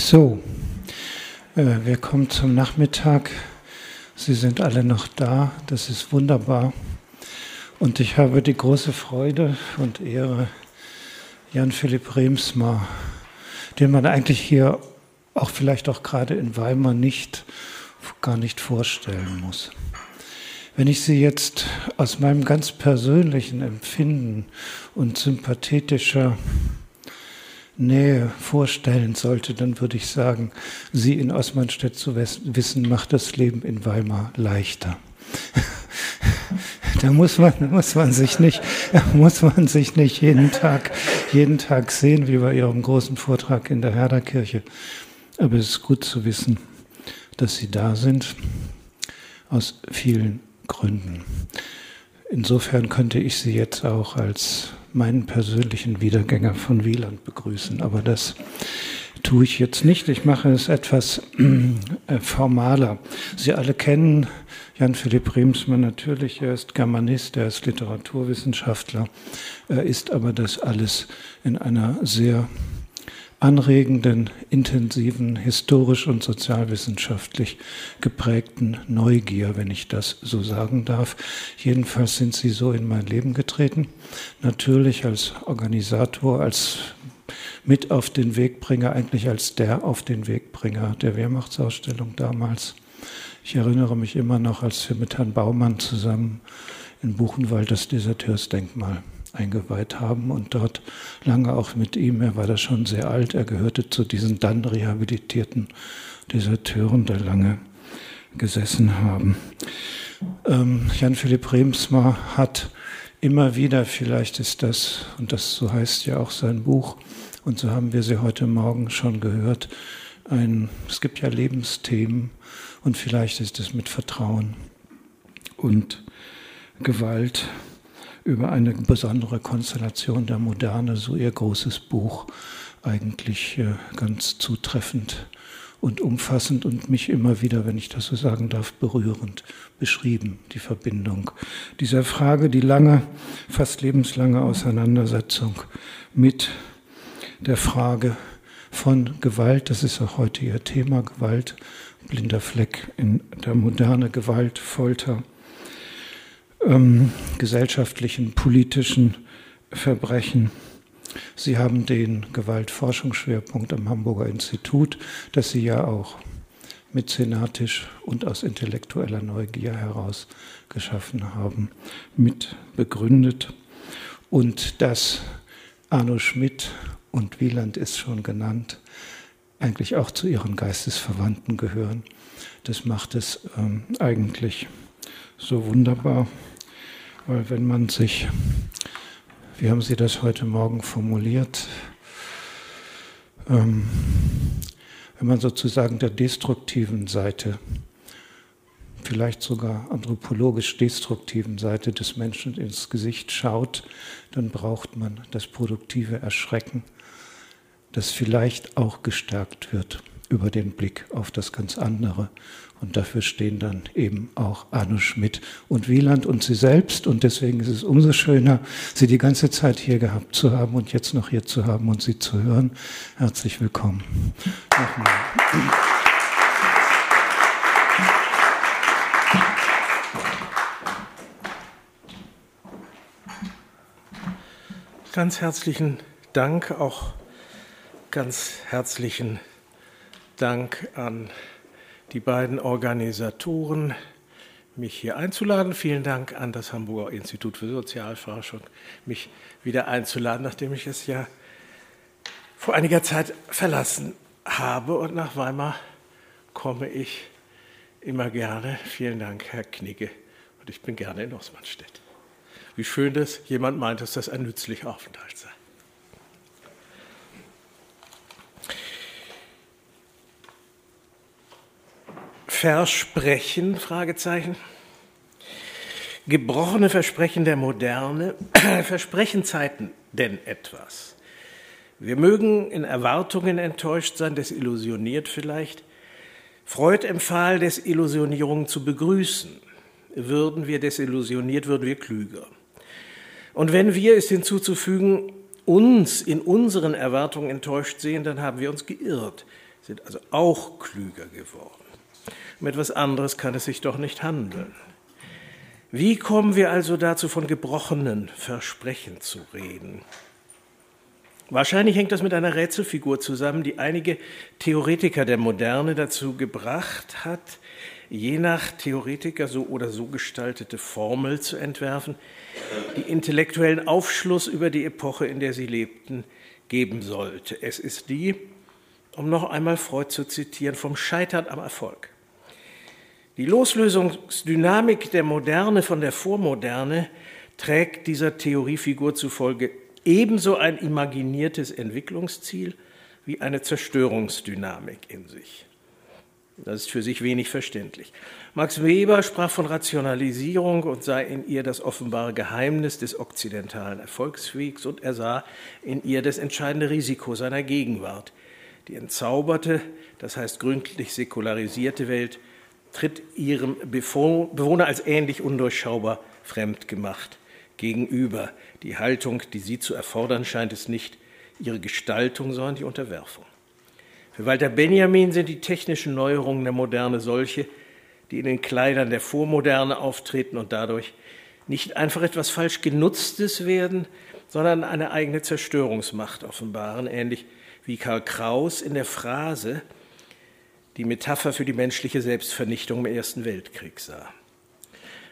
So, äh, wir kommen zum Nachmittag. Sie sind alle noch da, das ist wunderbar. Und ich habe die große Freude und Ehre, Jan Philipp Remsmar, den man eigentlich hier auch vielleicht auch gerade in Weimar nicht, gar nicht vorstellen muss. Wenn ich Sie jetzt aus meinem ganz persönlichen Empfinden und sympathetischer Nähe vorstellen sollte, dann würde ich sagen, Sie in Osmanstedt zu wissen, macht das Leben in Weimar leichter. da muss man, muss man sich nicht, muss man sich nicht jeden Tag, jeden Tag sehen, wie bei Ihrem großen Vortrag in der Herderkirche. Aber es ist gut zu wissen, dass Sie da sind, aus vielen Gründen. Insofern könnte ich Sie jetzt auch als meinen persönlichen Wiedergänger von Wieland begrüßen. Aber das tue ich jetzt nicht. Ich mache es etwas äh, formaler. Sie alle kennen Jan Philipp Remsmann natürlich. Er ist Germanist, er ist Literaturwissenschaftler. Er ist aber das alles in einer sehr anregenden, intensiven, historisch und sozialwissenschaftlich geprägten Neugier, wenn ich das so sagen darf. Jedenfalls sind sie so in mein Leben getreten. Natürlich als Organisator, als mit auf den Wegbringer, eigentlich als der auf den Wegbringer der Wehrmachtsausstellung damals. Ich erinnere mich immer noch, als wir mit Herrn Baumann zusammen in Buchenwald das Deserteursdenkmal eingeweiht haben und dort lange auch mit ihm, er war da schon sehr alt, er gehörte zu diesen dann rehabilitierten Deserteuren, die lange gesessen haben. Ähm, Jan-Philipp Remsmar hat immer wieder, vielleicht ist das, und das so heißt ja auch sein Buch, und so haben wir sie heute Morgen schon gehört, ein, es gibt ja Lebensthemen und vielleicht ist es mit Vertrauen und Gewalt über eine besondere Konstellation der Moderne, so ihr großes Buch, eigentlich äh, ganz zutreffend und umfassend und mich immer wieder, wenn ich das so sagen darf, berührend beschrieben, die Verbindung. Dieser Frage, die lange, fast lebenslange Auseinandersetzung mit der Frage von Gewalt, das ist auch heute ihr Thema, Gewalt, blinder Fleck in der moderne Gewalt, Folter, ähm, gesellschaftlichen, politischen Verbrechen. Sie haben den Gewaltforschungsschwerpunkt am Hamburger Institut, das Sie ja auch mäzenatisch und aus intellektueller Neugier heraus geschaffen haben, mit begründet. Und dass Arno Schmidt und Wieland ist schon genannt, eigentlich auch zu ihren Geistesverwandten gehören. Das macht es ähm, eigentlich so wunderbar. Weil wenn man sich, wie haben Sie das heute Morgen formuliert, ähm, wenn man sozusagen der destruktiven Seite, vielleicht sogar anthropologisch destruktiven Seite des Menschen ins Gesicht schaut, dann braucht man das produktive Erschrecken, das vielleicht auch gestärkt wird über den Blick auf das ganz andere und dafür stehen dann eben auch Arno Schmidt und Wieland und Sie selbst. Und deswegen ist es umso schöner, Sie die ganze Zeit hier gehabt zu haben und jetzt noch hier zu haben und Sie zu hören. Herzlich willkommen. Nochmal. Ganz herzlichen Dank, auch ganz herzlichen Dank an die beiden Organisatoren, mich hier einzuladen. Vielen Dank an das Hamburger Institut für Sozialforschung, mich wieder einzuladen, nachdem ich es ja vor einiger Zeit verlassen habe. Und nach Weimar komme ich immer gerne. Vielen Dank, Herr Knigge. Und ich bin gerne in Osmanstedt. Wie schön, dass jemand meint, dass das ein nützlicher Aufenthalt sei. Versprechen? Fragezeichen. Gebrochene Versprechen der Moderne. Versprechen Zeiten denn etwas? Wir mögen in Erwartungen enttäuscht sein, desillusioniert vielleicht. Freud empfahl, Desillusionierung zu begrüßen. Würden wir desillusioniert, würden wir klüger. Und wenn wir, ist hinzuzufügen, uns in unseren Erwartungen enttäuscht sehen, dann haben wir uns geirrt. sind also auch klüger geworden. Um etwas anderes kann es sich doch nicht handeln. Wie kommen wir also dazu, von gebrochenen Versprechen zu reden? Wahrscheinlich hängt das mit einer Rätselfigur zusammen, die einige Theoretiker der Moderne dazu gebracht hat, je nach Theoretiker so oder so gestaltete Formel zu entwerfen, die intellektuellen Aufschluss über die Epoche, in der sie lebten, geben sollte. Es ist die, um noch einmal Freud zu zitieren, vom Scheitern am Erfolg. Die Loslösungsdynamik der Moderne von der Vormoderne trägt dieser Theoriefigur zufolge ebenso ein imaginiertes Entwicklungsziel wie eine Zerstörungsdynamik in sich. Das ist für sich wenig verständlich. Max Weber sprach von Rationalisierung und sah in ihr das offenbare Geheimnis des okzidentalen Erfolgswegs und er sah in ihr das entscheidende Risiko seiner Gegenwart. Die entzauberte, das heißt gründlich säkularisierte Welt tritt ihrem Bewohner als ähnlich undurchschaubar fremd gemacht gegenüber. Die Haltung, die sie zu erfordern scheint, ist nicht ihre Gestaltung, sondern die Unterwerfung. Für Walter Benjamin sind die technischen Neuerungen der Moderne solche, die in den Kleidern der Vormoderne auftreten und dadurch nicht einfach etwas falsch genutztes werden, sondern eine eigene Zerstörungsmacht offenbaren, ähnlich wie Karl Kraus in der Phrase die Metapher für die menschliche Selbstvernichtung im Ersten Weltkrieg sah.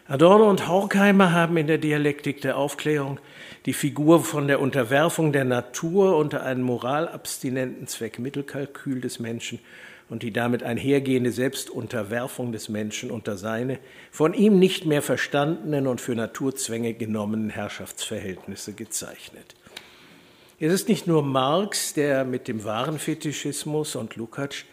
Adorno und Horkheimer haben in der Dialektik der Aufklärung die Figur von der Unterwerfung der Natur unter einen moralabstinenten Zweckmittelkalkül des Menschen und die damit einhergehende Selbstunterwerfung des Menschen unter seine von ihm nicht mehr verstandenen und für Naturzwänge genommenen Herrschaftsverhältnisse gezeichnet. Es ist nicht nur Marx, der mit dem wahren Fetischismus und Lukács,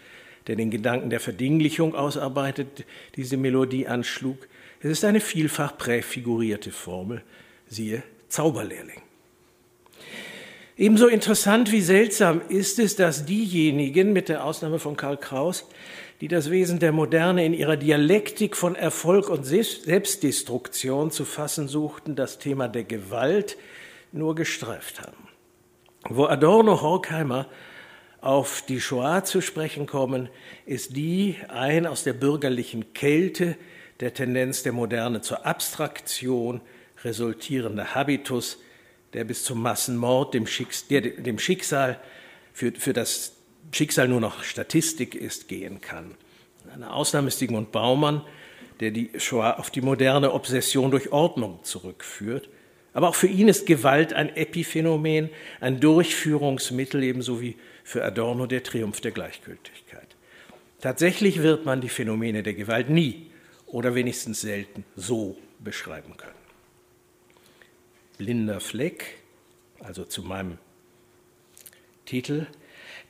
der den Gedanken der Verdinglichung ausarbeitet, diese Melodie anschlug, es ist eine vielfach präfigurierte Formel, siehe Zauberlehrling. Ebenso interessant wie seltsam ist es, dass diejenigen, mit der Ausnahme von Karl Kraus, die das Wesen der Moderne in ihrer Dialektik von Erfolg und Selbstdestruktion zu fassen suchten, das Thema der Gewalt nur gestreift haben. Wo Adorno Horkheimer auf die Shoah zu sprechen kommen, ist die ein aus der bürgerlichen Kälte der Tendenz der Moderne zur Abstraktion resultierende Habitus, der bis zum Massenmord, dem, Schicks der, dem Schicksal, für, für das Schicksal nur noch Statistik ist, gehen kann. Eine Ausnahme ist Sigmund Baumann, der die Shoah auf die moderne Obsession durch Ordnung zurückführt. Aber auch für ihn ist Gewalt ein Epiphänomen, ein Durchführungsmittel, ebenso wie für Adorno der Triumph der Gleichgültigkeit. Tatsächlich wird man die Phänomene der Gewalt nie oder wenigstens selten so beschreiben können. Blinder Fleck, also zu meinem Titel.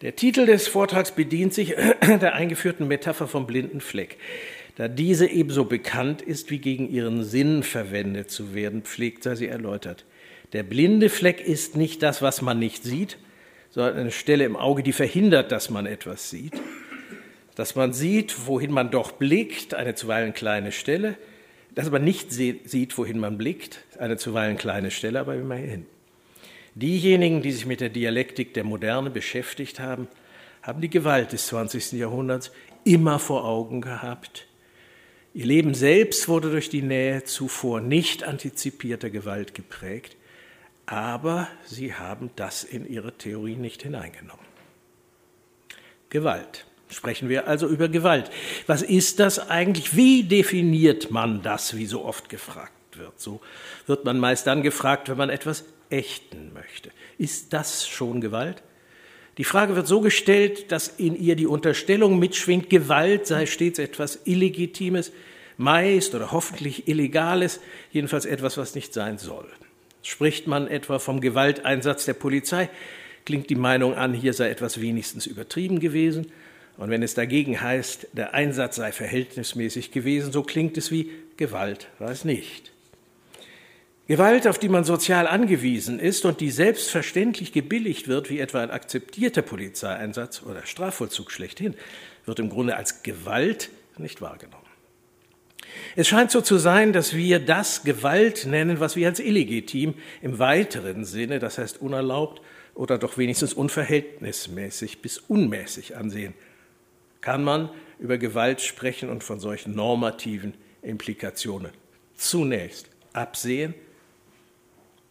Der Titel des Vortrags bedient sich der eingeführten Metapher vom blinden Fleck. Da diese ebenso bekannt ist, wie gegen ihren Sinn verwendet zu werden pflegt, sei sie erläutert. Der blinde Fleck ist nicht das, was man nicht sieht, sondern eine Stelle im Auge, die verhindert, dass man etwas sieht dass man sieht, wohin man doch blickt, eine zuweilen kleine Stelle, dass man nicht sieht, wohin man blickt, eine zuweilen kleine Stelle, aber immerhin. Diejenigen, die sich mit der Dialektik der Moderne beschäftigt haben, haben die Gewalt des 20. Jahrhunderts immer vor Augen gehabt. Ihr Leben selbst wurde durch die Nähe zuvor nicht antizipierter Gewalt geprägt, aber sie haben das in ihre Theorie nicht hineingenommen. Gewalt. Sprechen wir also über Gewalt. Was ist das eigentlich? Wie definiert man das, wie so oft gefragt wird? So wird man meist dann gefragt, wenn man etwas ächten möchte. Ist das schon Gewalt? Die Frage wird so gestellt, dass in ihr die Unterstellung mitschwingt, Gewalt sei stets etwas Illegitimes, meist oder hoffentlich Illegales, jedenfalls etwas, was nicht sein soll. Spricht man etwa vom Gewalteinsatz der Polizei, klingt die Meinung an, hier sei etwas wenigstens übertrieben gewesen. Und wenn es dagegen heißt, der Einsatz sei verhältnismäßig gewesen, so klingt es wie Gewalt war es nicht. Gewalt, auf die man sozial angewiesen ist und die selbstverständlich gebilligt wird, wie etwa ein akzeptierter Polizeieinsatz oder Strafvollzug schlechthin, wird im Grunde als Gewalt nicht wahrgenommen. Es scheint so zu sein, dass wir das Gewalt nennen, was wir als illegitim im weiteren Sinne, das heißt unerlaubt oder doch wenigstens unverhältnismäßig bis unmäßig ansehen kann man über Gewalt sprechen und von solchen normativen Implikationen zunächst absehen.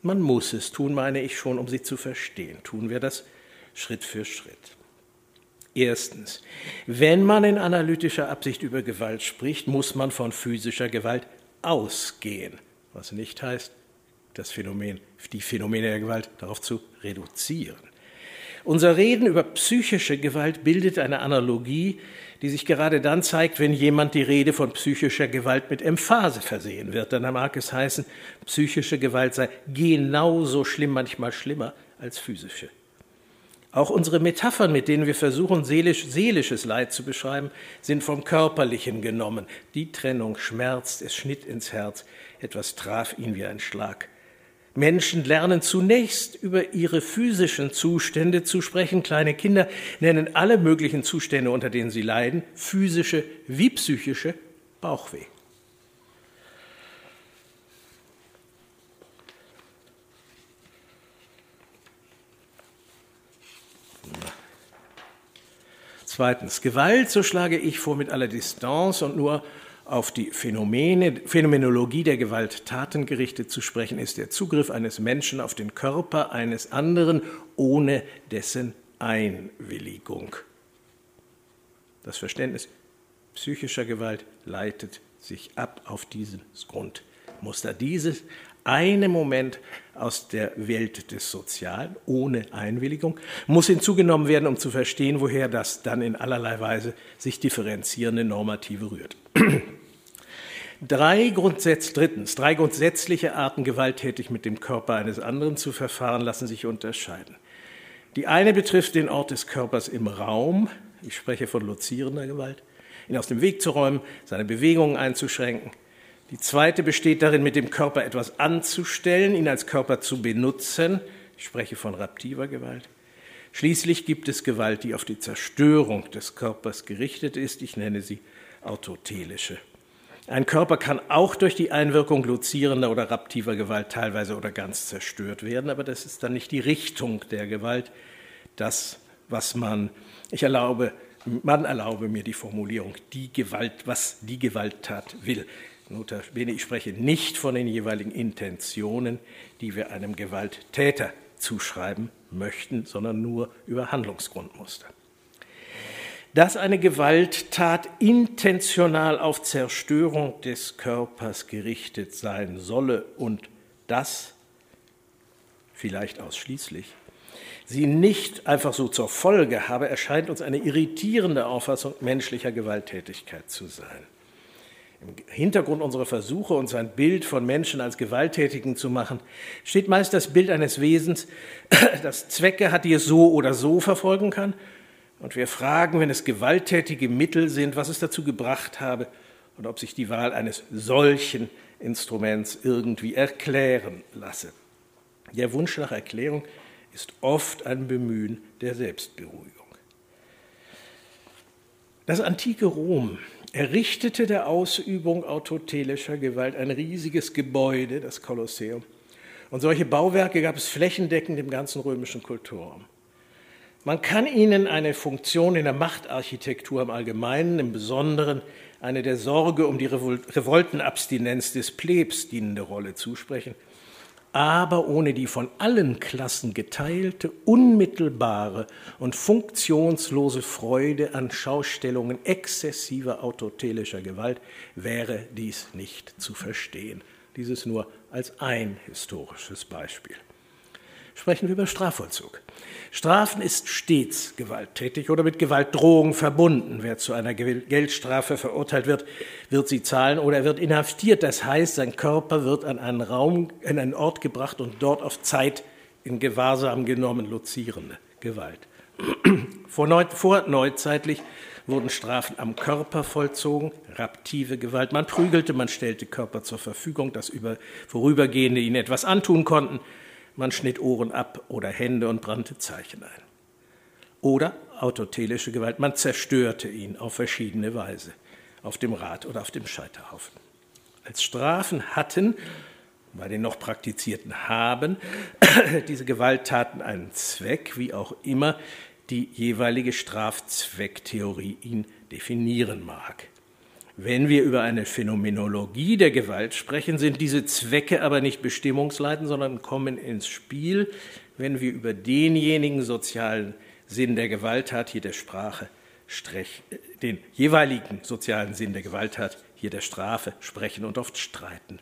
Man muss es tun, meine ich schon, um sie zu verstehen. Tun wir das Schritt für Schritt. Erstens, wenn man in analytischer Absicht über Gewalt spricht, muss man von physischer Gewalt ausgehen, was nicht heißt, das Phänomen, die Phänomene der Gewalt darauf zu reduzieren. Unser Reden über psychische Gewalt bildet eine Analogie, die sich gerade dann zeigt, wenn jemand die Rede von psychischer Gewalt mit Emphase versehen wird. Dann mag es heißen, psychische Gewalt sei genauso schlimm, manchmal schlimmer als physische. Auch unsere Metaphern, mit denen wir versuchen, seelisch, seelisches Leid zu beschreiben, sind vom Körperlichen genommen. Die Trennung schmerzt, es schnitt ins Herz, etwas traf ihn wie ein Schlag. Menschen lernen zunächst über ihre physischen Zustände zu sprechen. Kleine Kinder nennen alle möglichen Zustände, unter denen sie leiden, physische wie psychische Bauchweh. Zweitens, Gewalt, so schlage ich vor, mit aller Distanz und nur auf die Phänomene, Phänomenologie der Gewalttaten gerichtet zu sprechen, ist der Zugriff eines Menschen auf den Körper eines anderen ohne dessen Einwilligung. Das Verständnis psychischer Gewalt leitet sich ab auf dieses Grundmuster. Dieses eine Moment aus der Welt des Sozialen ohne Einwilligung muss hinzugenommen werden, um zu verstehen, woher das dann in allerlei Weise sich differenzierende Normative rührt. Drei Grundsätze, drittens, drei grundsätzliche Arten, gewalttätig mit dem Körper eines anderen zu verfahren, lassen sich unterscheiden. Die eine betrifft den Ort des Körpers im Raum. Ich spreche von lozierender Gewalt. Ihn aus dem Weg zu räumen, seine Bewegungen einzuschränken, die zweite besteht darin, mit dem Körper etwas anzustellen, ihn als Körper zu benutzen. Ich spreche von raptiver Gewalt. Schließlich gibt es Gewalt, die auf die Zerstörung des Körpers gerichtet ist. Ich nenne sie autotelische. Ein Körper kann auch durch die Einwirkung luzierender oder raptiver Gewalt teilweise oder ganz zerstört werden, aber das ist dann nicht die Richtung der Gewalt, das, was man, ich erlaube, man erlaube mir die Formulierung, die Gewalt, was die Gewalttat will. Notabene, ich spreche nicht von den jeweiligen Intentionen, die wir einem Gewalttäter zuschreiben möchten, sondern nur über Handlungsgrundmuster. Dass eine Gewalttat intentional auf Zerstörung des Körpers gerichtet sein solle und das vielleicht ausschließlich sie nicht einfach so zur Folge habe, erscheint uns eine irritierende Auffassung menschlicher Gewalttätigkeit zu sein. Im Hintergrund unserer Versuche, uns ein Bild von Menschen als Gewalttätigen zu machen, steht meist das Bild eines Wesens, das Zwecke hat, die es so oder so verfolgen kann. Und wir fragen, wenn es gewalttätige Mittel sind, was es dazu gebracht habe und ob sich die Wahl eines solchen Instruments irgendwie erklären lasse. Der Wunsch nach Erklärung ist oft ein Bemühen der Selbstberuhigung. Das antike Rom errichtete der Ausübung autotelischer Gewalt ein riesiges Gebäude, das Kolosseum. Und solche Bauwerke gab es flächendeckend im ganzen römischen Kulturraum. Man kann ihnen eine Funktion in der Machtarchitektur im Allgemeinen, im Besonderen eine der Sorge um die Revoltenabstinenz des Plebs dienende Rolle zusprechen – aber ohne die von allen Klassen geteilte, unmittelbare und funktionslose Freude an Schaustellungen exzessiver autotelischer Gewalt wäre dies nicht zu verstehen. Dieses nur als ein historisches Beispiel sprechen wir über Strafvollzug. Strafen ist stets gewalttätig oder mit Gewaltdrohung verbunden. Wer zu einer Geldstrafe verurteilt wird, wird sie zahlen oder er wird inhaftiert. Das heißt, sein Körper wird an einen Raum, an einen Ort gebracht und dort auf Zeit in Gewahrsam genommen, lozierende Gewalt. Vor, neu, vor neuzeitlich wurden Strafen am Körper vollzogen, raptive Gewalt. Man prügelte, man stellte Körper zur Verfügung, dass über Vorübergehende ihnen etwas antun konnten man schnitt Ohren ab oder Hände und brannte Zeichen ein. Oder autotelische Gewalt, man zerstörte ihn auf verschiedene Weise, auf dem Rad oder auf dem Scheiterhaufen. Als Strafen hatten, bei den noch praktizierten haben, diese Gewalttaten einen Zweck, wie auch immer die jeweilige Strafzwecktheorie ihn definieren mag. Wenn wir über eine Phänomenologie der Gewalt sprechen, sind diese Zwecke aber nicht bestimmungsleitend, sondern kommen ins Spiel, wenn wir über denjenigen sozialen Sinn der Gewalttat hier der Sprache, den jeweiligen sozialen Sinn der Gewalttat hier der Strafe sprechen und oft streiten.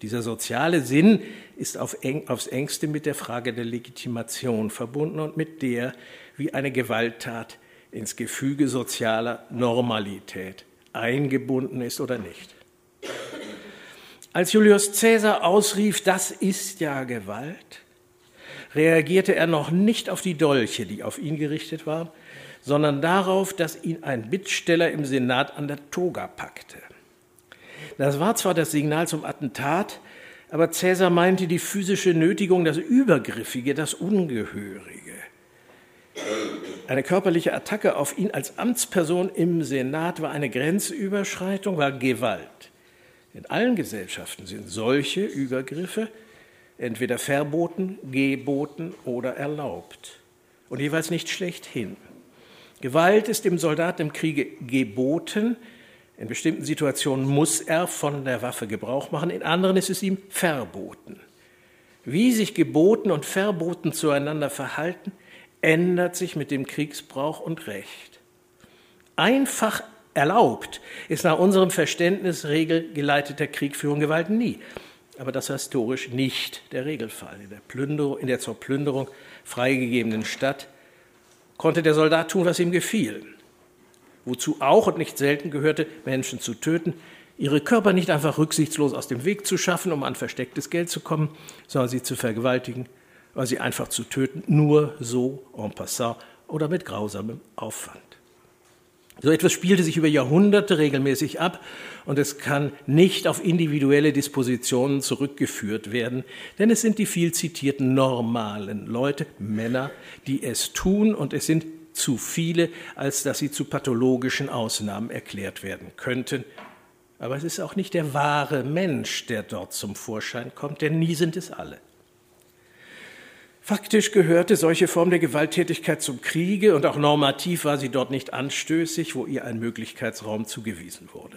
Dieser soziale Sinn ist auf eng, aufs engste mit der Frage der Legitimation verbunden und mit der, wie eine Gewalttat ins Gefüge sozialer Normalität eingebunden ist oder nicht. Als Julius Caesar ausrief, das ist ja Gewalt, reagierte er noch nicht auf die Dolche, die auf ihn gerichtet waren, sondern darauf, dass ihn ein Bittsteller im Senat an der Toga packte. Das war zwar das Signal zum Attentat, aber Cäsar meinte die physische Nötigung, das Übergriffige, das Ungehörige. Eine körperliche Attacke auf ihn als Amtsperson im Senat war eine Grenzüberschreitung, war Gewalt. In allen Gesellschaften sind solche Übergriffe entweder verboten, geboten oder erlaubt und jeweils nicht schlechthin. Gewalt ist dem Soldaten im Kriege geboten, in bestimmten Situationen muss er von der Waffe Gebrauch machen, in anderen ist es ihm verboten. Wie sich geboten und verboten zueinander verhalten, ändert sich mit dem Kriegsbrauch und Recht. Einfach erlaubt ist nach unserem Verständnis regelgeleiteter Kriegführung Gewalt nie. Aber das war historisch nicht der Regelfall. In der, Plünderung, in der zur Plünderung freigegebenen Stadt konnte der Soldat tun, was ihm gefiel wozu auch und nicht selten gehörte, Menschen zu töten, ihre Körper nicht einfach rücksichtslos aus dem Weg zu schaffen, um an verstecktes Geld zu kommen, sondern sie zu vergewaltigen oder sie einfach zu töten, nur so en passant oder mit grausamem Aufwand. So etwas spielte sich über Jahrhunderte regelmäßig ab und es kann nicht auf individuelle Dispositionen zurückgeführt werden, denn es sind die viel zitierten normalen Leute, Männer, die es tun und es sind zu viele, als dass sie zu pathologischen Ausnahmen erklärt werden könnten. Aber es ist auch nicht der wahre Mensch, der dort zum Vorschein kommt, denn nie sind es alle. Faktisch gehörte solche Form der Gewalttätigkeit zum Kriege und auch normativ war sie dort nicht anstößig, wo ihr ein Möglichkeitsraum zugewiesen wurde.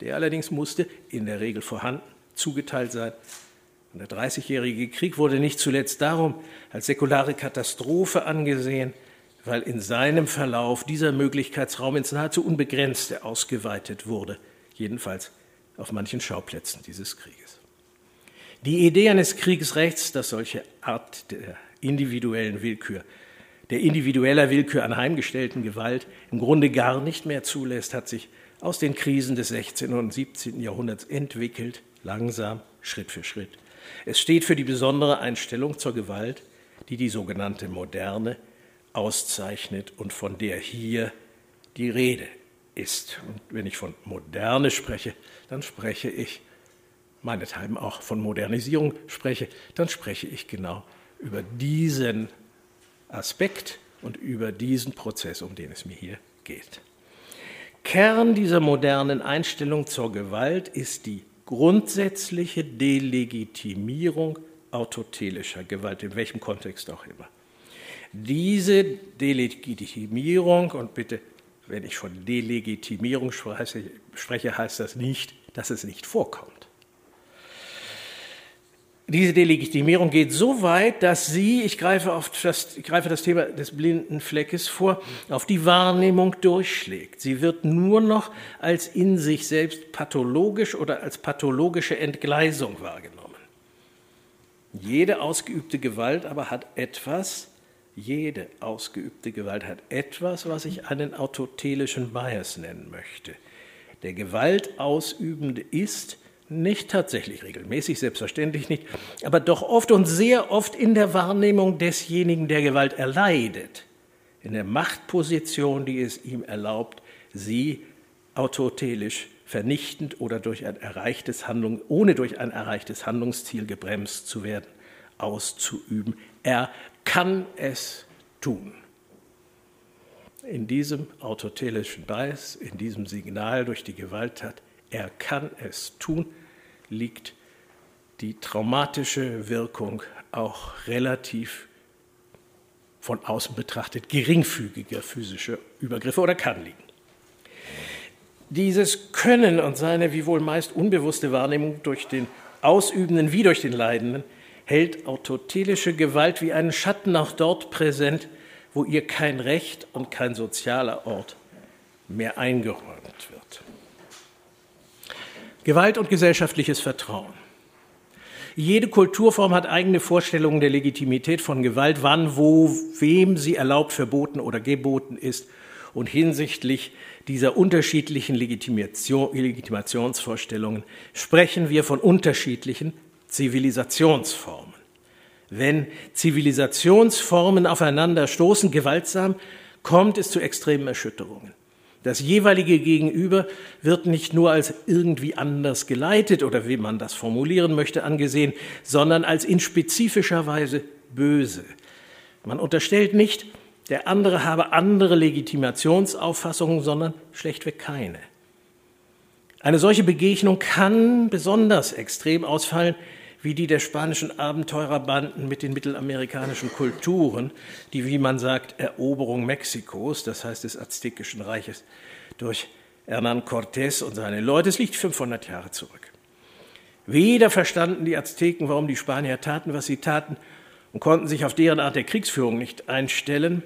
Der allerdings musste, in der Regel vorhanden, zugeteilt sein. Und der Dreißigjährige Krieg wurde nicht zuletzt darum als säkulare Katastrophe angesehen, weil in seinem Verlauf dieser Möglichkeitsraum ins nahezu Unbegrenzte ausgeweitet wurde, jedenfalls auf manchen Schauplätzen dieses Krieges. Die Idee eines Kriegsrechts, das solche Art der individuellen Willkür, der individueller Willkür anheimgestellten Gewalt im Grunde gar nicht mehr zulässt, hat sich aus den Krisen des 16. und 17. Jahrhunderts entwickelt, langsam, Schritt für Schritt. Es steht für die besondere Einstellung zur Gewalt, die die sogenannte Moderne auszeichnet und von der hier die Rede ist. Und wenn ich von Moderne spreche, dann spreche ich, meinethalben auch von Modernisierung spreche, dann spreche ich genau über diesen Aspekt und über diesen Prozess, um den es mir hier geht. Kern dieser modernen Einstellung zur Gewalt ist die grundsätzliche Delegitimierung autotelischer Gewalt, in welchem Kontext auch immer. Diese Delegitimierung, und bitte, wenn ich von Delegitimierung spreche, heißt das nicht, dass es nicht vorkommt. Diese Delegitimierung geht so weit, dass sie, ich greife, auf das, ich greife das Thema des blinden Fleckes vor, auf die Wahrnehmung durchschlägt. Sie wird nur noch als in sich selbst pathologisch oder als pathologische Entgleisung wahrgenommen. Jede ausgeübte Gewalt aber hat etwas, jede ausgeübte Gewalt hat etwas, was ich einen autotelischen Bias nennen möchte. Der Gewaltausübende ist nicht tatsächlich regelmäßig, selbstverständlich nicht, aber doch oft und sehr oft in der Wahrnehmung desjenigen, der Gewalt erleidet, in der Machtposition, die es ihm erlaubt, sie autotelisch vernichtend oder durch ein erreichtes Handlung, ohne durch ein erreichtes Handlungsziel gebremst zu werden, auszuüben. Er kann es tun. In diesem autotelischen Bias, in diesem Signal durch die Gewalttat, er kann es tun, liegt die traumatische Wirkung auch relativ von außen betrachtet geringfügiger physischer Übergriffe oder kann liegen. Dieses Können und seine wie wohl meist unbewusste Wahrnehmung durch den Ausübenden wie durch den Leidenden hält autotelische Gewalt wie einen Schatten auch dort präsent, wo ihr kein Recht und kein sozialer Ort mehr eingeräumt wird. Gewalt und gesellschaftliches Vertrauen. Jede Kulturform hat eigene Vorstellungen der Legitimität von Gewalt, wann, wo, wem sie erlaubt, verboten oder geboten ist und hinsichtlich dieser unterschiedlichen Legitimation, Legitimationsvorstellungen sprechen wir von unterschiedlichen Zivilisationsformen. Wenn Zivilisationsformen aufeinander stoßen, gewaltsam, kommt es zu extremen Erschütterungen. Das jeweilige Gegenüber wird nicht nur als irgendwie anders geleitet oder wie man das formulieren möchte angesehen, sondern als in spezifischer Weise böse. Man unterstellt nicht, der andere habe andere Legitimationsauffassungen, sondern schlechtweg keine. Eine solche Begegnung kann besonders extrem ausfallen, wie die der spanischen Abenteurerbanden mit den mittelamerikanischen Kulturen, die, wie man sagt, Eroberung Mexikos, das heißt des Aztekischen Reiches, durch Hernán Cortés und seine Leute, es liegt 500 Jahre zurück. Weder verstanden die Azteken, warum die Spanier taten, was sie taten, und konnten sich auf deren Art der Kriegsführung nicht einstellen,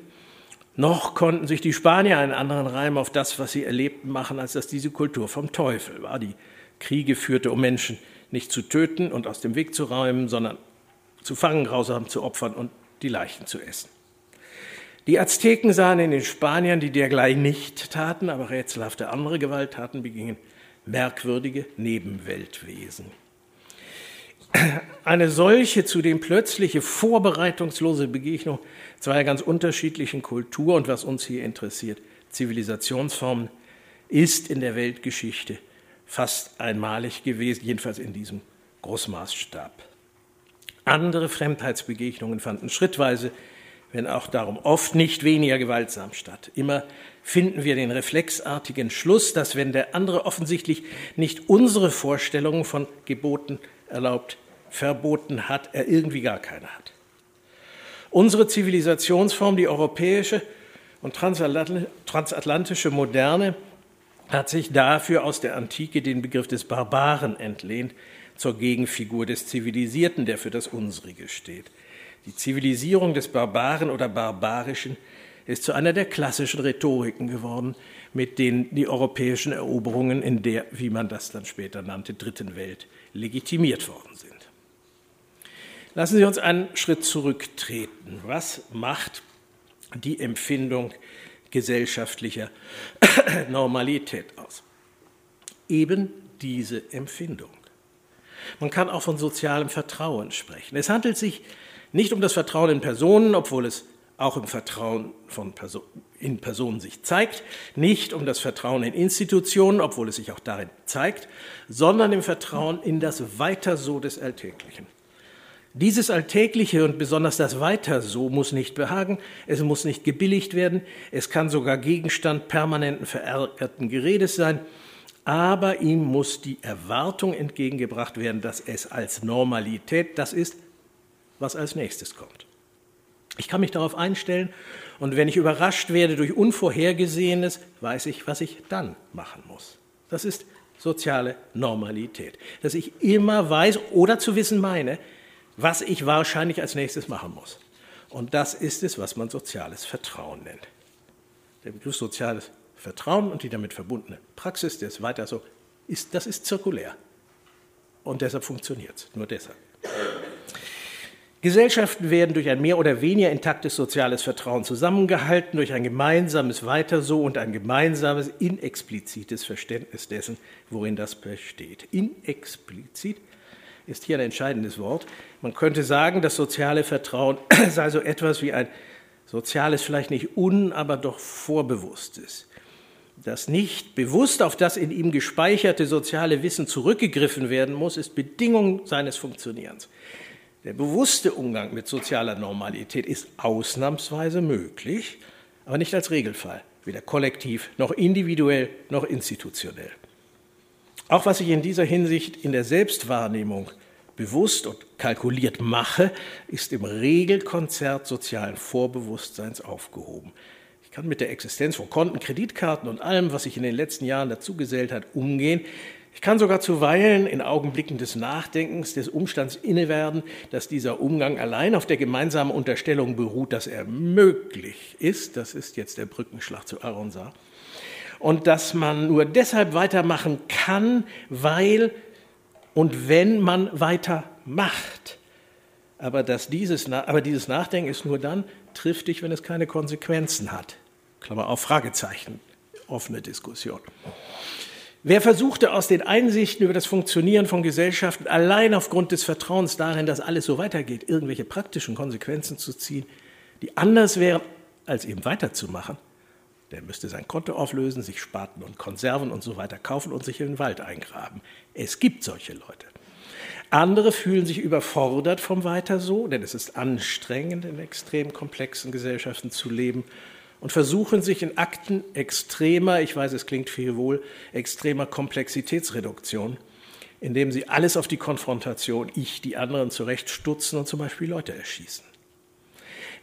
noch konnten sich die Spanier einen anderen Reim auf das, was sie erlebten, machen, als dass diese Kultur vom Teufel war, die Kriege führte, um Menschen nicht zu töten und aus dem Weg zu räumen, sondern zu fangen, grausam zu opfern und die Leichen zu essen. Die Azteken sahen in den Spaniern, die dergleichen nicht taten, aber rätselhafte andere Gewalttaten begingen, merkwürdige Nebenweltwesen. Eine solche zudem plötzliche, vorbereitungslose Begegnung zweier ganz unterschiedlichen Kultur und was uns hier interessiert, Zivilisationsformen, ist in der Weltgeschichte fast einmalig gewesen, jedenfalls in diesem Großmaßstab. Andere Fremdheitsbegegnungen fanden schrittweise, wenn auch darum oft nicht weniger gewaltsam statt. Immer finden wir den reflexartigen Schluss, dass wenn der andere offensichtlich nicht unsere Vorstellungen von Geboten erlaubt, verboten hat, er irgendwie gar keine hat. Unsere Zivilisationsform, die europäische und transatlantische Moderne, hat sich dafür aus der Antike den Begriff des Barbaren entlehnt, zur Gegenfigur des Zivilisierten, der für das Unsrige steht. Die Zivilisierung des Barbaren oder Barbarischen ist zu einer der klassischen Rhetoriken geworden, mit denen die europäischen Eroberungen in der, wie man das dann später nannte, dritten Welt legitimiert worden sind. Lassen Sie uns einen Schritt zurücktreten. Was macht die Empfindung gesellschaftlicher Normalität aus. Eben diese Empfindung. Man kann auch von sozialem Vertrauen sprechen. Es handelt sich nicht um das Vertrauen in Personen, obwohl es auch im Vertrauen von Person, in Personen sich zeigt, nicht um das Vertrauen in Institutionen, obwohl es sich auch darin zeigt, sondern im Vertrauen in das Weiter so des Alltäglichen. Dieses Alltägliche und besonders das Weiter so muss nicht behagen, es muss nicht gebilligt werden, es kann sogar Gegenstand permanenten verärgerten Geredes sein, aber ihm muss die Erwartung entgegengebracht werden, dass es als Normalität das ist, was als nächstes kommt. Ich kann mich darauf einstellen und wenn ich überrascht werde durch Unvorhergesehenes, weiß ich, was ich dann machen muss. Das ist soziale Normalität, dass ich immer weiß oder zu wissen meine, was ich wahrscheinlich als nächstes machen muss. Und das ist es, was man soziales Vertrauen nennt. Der Begriff soziales Vertrauen und die damit verbundene Praxis, der ist weiter so, ist, das ist zirkulär. Und deshalb funktioniert es, nur deshalb. Gesellschaften werden durch ein mehr oder weniger intaktes soziales Vertrauen zusammengehalten, durch ein gemeinsames Weiter so und ein gemeinsames inexplizites Verständnis dessen, worin das besteht. Inexplizit ist hier ein entscheidendes Wort. Man könnte sagen, das soziale Vertrauen sei so etwas wie ein soziales, vielleicht nicht un, aber doch vorbewusstes. Das nicht bewusst auf das in ihm gespeicherte soziale Wissen zurückgegriffen werden muss, ist Bedingung seines Funktionierens. Der bewusste Umgang mit sozialer Normalität ist ausnahmsweise möglich, aber nicht als Regelfall, weder kollektiv noch individuell noch institutionell. Auch was sich in dieser Hinsicht in der Selbstwahrnehmung bewusst und kalkuliert mache, ist im Regelkonzert sozialen Vorbewusstseins aufgehoben. Ich kann mit der Existenz von Konten, Kreditkarten und allem, was sich in den letzten Jahren dazugesellt hat, umgehen. Ich kann sogar zuweilen in Augenblicken des Nachdenkens des Umstands innewerden, dass dieser Umgang allein auf der gemeinsamen Unterstellung beruht, dass er möglich ist. Das ist jetzt der Brückenschlag zu Aronsar. Und dass man nur deshalb weitermachen kann, weil und wenn man weitermacht. Aber, dass dieses, aber dieses Nachdenken ist nur dann triftig, wenn es keine Konsequenzen hat. Klammer auf, Fragezeichen, offene Diskussion. Wer versuchte aus den Einsichten über das Funktionieren von Gesellschaften allein aufgrund des Vertrauens darin, dass alles so weitergeht, irgendwelche praktischen Konsequenzen zu ziehen, die anders wären, als eben weiterzumachen, der müsste sein Konto auflösen, sich Spaten und Konserven und so weiter kaufen und sich in den Wald eingraben. Es gibt solche Leute. Andere fühlen sich überfordert vom Weiter so, denn es ist anstrengend, in extrem komplexen Gesellschaften zu leben und versuchen sich in Akten extremer, ich weiß, es klingt viel wohl, extremer Komplexitätsreduktion, indem sie alles auf die Konfrontation Ich, die anderen zurechtstutzen und zum Beispiel Leute erschießen.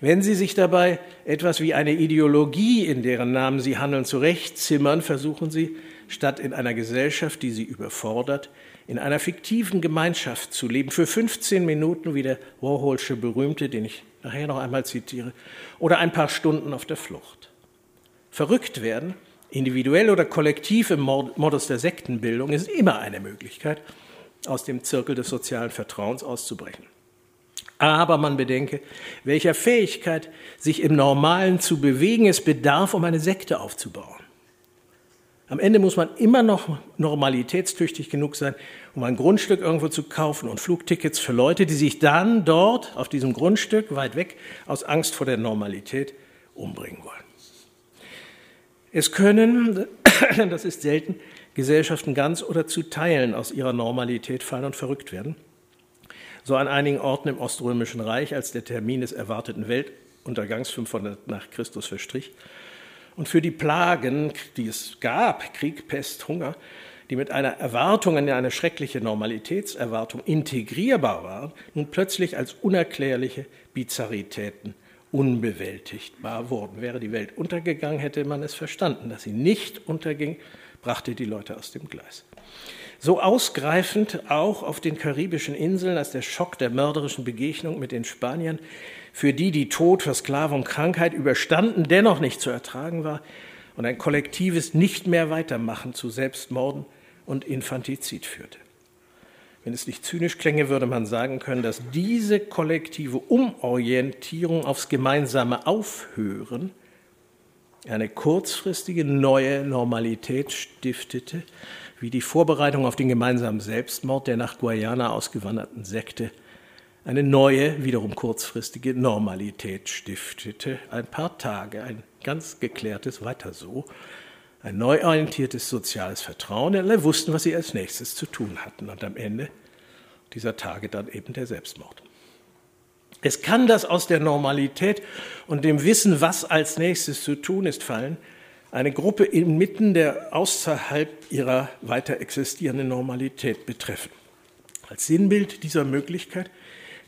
Wenn sie sich dabei etwas wie eine Ideologie, in deren Namen sie handeln, zurechtzimmern, versuchen sie, statt in einer Gesellschaft, die sie überfordert, in einer fiktiven Gemeinschaft zu leben, für 15 Minuten, wie der Warholsche Berühmte, den ich nachher noch einmal zitiere, oder ein paar Stunden auf der Flucht. Verrückt werden, individuell oder kollektiv im Modus der Sektenbildung, ist immer eine Möglichkeit, aus dem Zirkel des sozialen Vertrauens auszubrechen. Aber man bedenke, welcher Fähigkeit, sich im Normalen zu bewegen, es bedarf, um eine Sekte aufzubauen. Am Ende muss man immer noch normalitätstüchtig genug sein, um ein Grundstück irgendwo zu kaufen und Flugtickets für Leute, die sich dann dort auf diesem Grundstück weit weg aus Angst vor der Normalität umbringen wollen. Es können, das ist selten, Gesellschaften ganz oder zu Teilen aus ihrer Normalität fallen und verrückt werden. So an einigen Orten im Oströmischen Reich, als der Termin des erwarteten Weltuntergangs 500 nach Christus verstrich und für die Plagen, die es gab, Krieg, Pest, Hunger, die mit einer Erwartung in eine schreckliche Normalitätserwartung integrierbar waren, nun plötzlich als unerklärliche Bizarritäten unbewältigbar wurden. Wäre die Welt untergegangen, hätte man es verstanden. Dass sie nicht unterging, brachte die Leute aus dem Gleis. So ausgreifend auch auf den karibischen Inseln als der Schock der mörderischen Begegnung mit den Spaniern für die, die Tod, Versklavung, Krankheit überstanden, dennoch nicht zu ertragen war und ein kollektives Nicht mehr weitermachen zu Selbstmorden und Infantizid führte. Wenn es nicht zynisch klänge, würde man sagen können, dass diese kollektive Umorientierung aufs gemeinsame Aufhören eine kurzfristige neue Normalität stiftete, wie die Vorbereitung auf den gemeinsamen Selbstmord der nach Guayana ausgewanderten Sekte eine neue, wiederum kurzfristige Normalität stiftete. Ein paar Tage, ein ganz geklärtes Weiter so, ein neu orientiertes soziales Vertrauen. Alle wussten, was sie als nächstes zu tun hatten. Und am Ende dieser Tage dann eben der Selbstmord. Es kann das aus der Normalität und dem Wissen, was als nächstes zu tun ist, fallen, eine Gruppe inmitten der außerhalb ihrer weiter existierenden Normalität betreffen. Als Sinnbild dieser Möglichkeit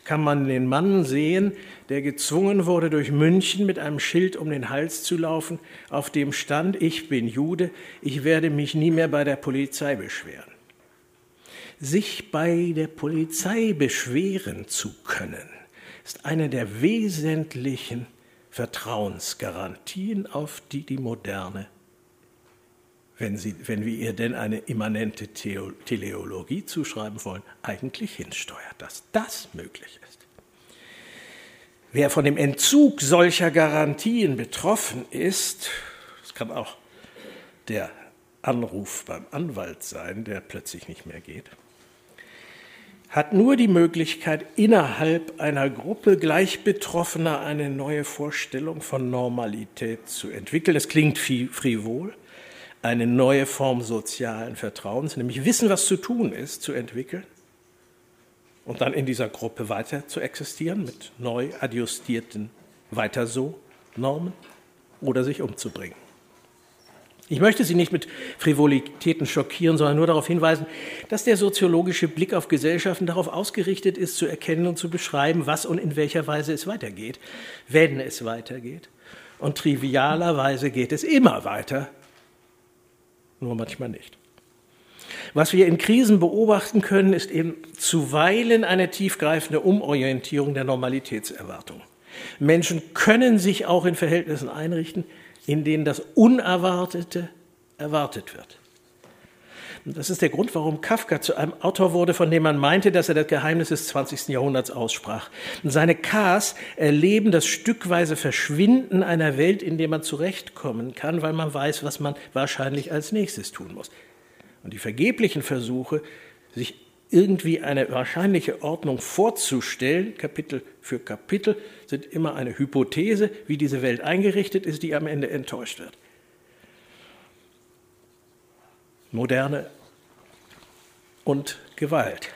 kann man den Mann sehen, der gezwungen wurde, durch München mit einem Schild um den Hals zu laufen, auf dem stand, ich bin Jude, ich werde mich nie mehr bei der Polizei beschweren. Sich bei der Polizei beschweren zu können, ist eine der wesentlichen Vertrauensgarantien, auf die die Moderne, wenn, sie, wenn wir ihr denn eine immanente Teleologie zuschreiben wollen, eigentlich hinsteuert, dass das möglich ist. Wer von dem Entzug solcher Garantien betroffen ist, das kann auch der Anruf beim Anwalt sein, der plötzlich nicht mehr geht, hat nur die Möglichkeit, innerhalb einer Gruppe Gleichbetroffener eine neue Vorstellung von Normalität zu entwickeln. Es klingt frivol, eine neue Form sozialen Vertrauens, nämlich Wissen, was zu tun ist, zu entwickeln und dann in dieser Gruppe weiter zu existieren mit neu adjustierten Weiter so Normen oder sich umzubringen. Ich möchte Sie nicht mit Frivolitäten schockieren, sondern nur darauf hinweisen, dass der soziologische Blick auf Gesellschaften darauf ausgerichtet ist, zu erkennen und zu beschreiben, was und in welcher Weise es weitergeht, wenn es weitergeht. Und trivialerweise geht es immer weiter, nur manchmal nicht. Was wir in Krisen beobachten können, ist eben zuweilen eine tiefgreifende Umorientierung der Normalitätserwartung. Menschen können sich auch in Verhältnissen einrichten, in denen das Unerwartete erwartet wird. Das ist der Grund, warum Kafka zu einem Autor wurde, von dem man meinte, dass er das Geheimnis des 20. Jahrhunderts aussprach. Seine Ks erleben das stückweise Verschwinden einer Welt, in der man zurechtkommen kann, weil man weiß, was man wahrscheinlich als nächstes tun muss. Und die vergeblichen Versuche, sich irgendwie eine wahrscheinliche Ordnung vorzustellen, Kapitel für Kapitel, sind immer eine Hypothese, wie diese Welt eingerichtet ist, die am Ende enttäuscht wird. Moderne und Gewalt.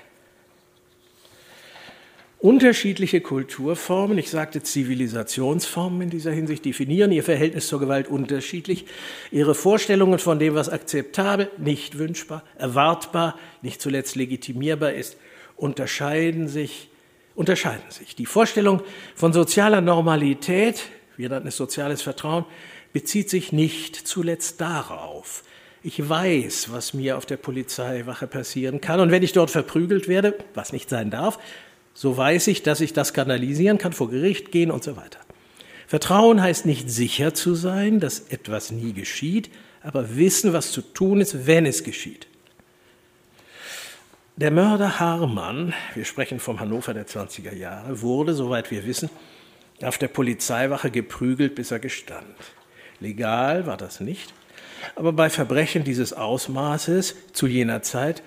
Unterschiedliche Kulturformen, ich sagte Zivilisationsformen in dieser Hinsicht, definieren ihr Verhältnis zur Gewalt unterschiedlich. Ihre Vorstellungen von dem, was akzeptabel, nicht wünschbar, erwartbar, nicht zuletzt legitimierbar ist, unterscheiden sich. Unterscheiden sich. Die Vorstellung von sozialer Normalität, wir nannten es soziales Vertrauen, bezieht sich nicht zuletzt darauf. Ich weiß, was mir auf der Polizeiwache passieren kann. Und wenn ich dort verprügelt werde, was nicht sein darf, so weiß ich, dass ich das kanalisieren kann, vor Gericht gehen und so weiter. Vertrauen heißt nicht sicher zu sein, dass etwas nie geschieht, aber wissen, was zu tun ist, wenn es geschieht. Der Mörder Harmann, wir sprechen vom Hannover der 20er Jahre, wurde, soweit wir wissen, auf der Polizeiwache geprügelt, bis er gestand. Legal war das nicht, aber bei Verbrechen dieses Ausmaßes zu jener Zeit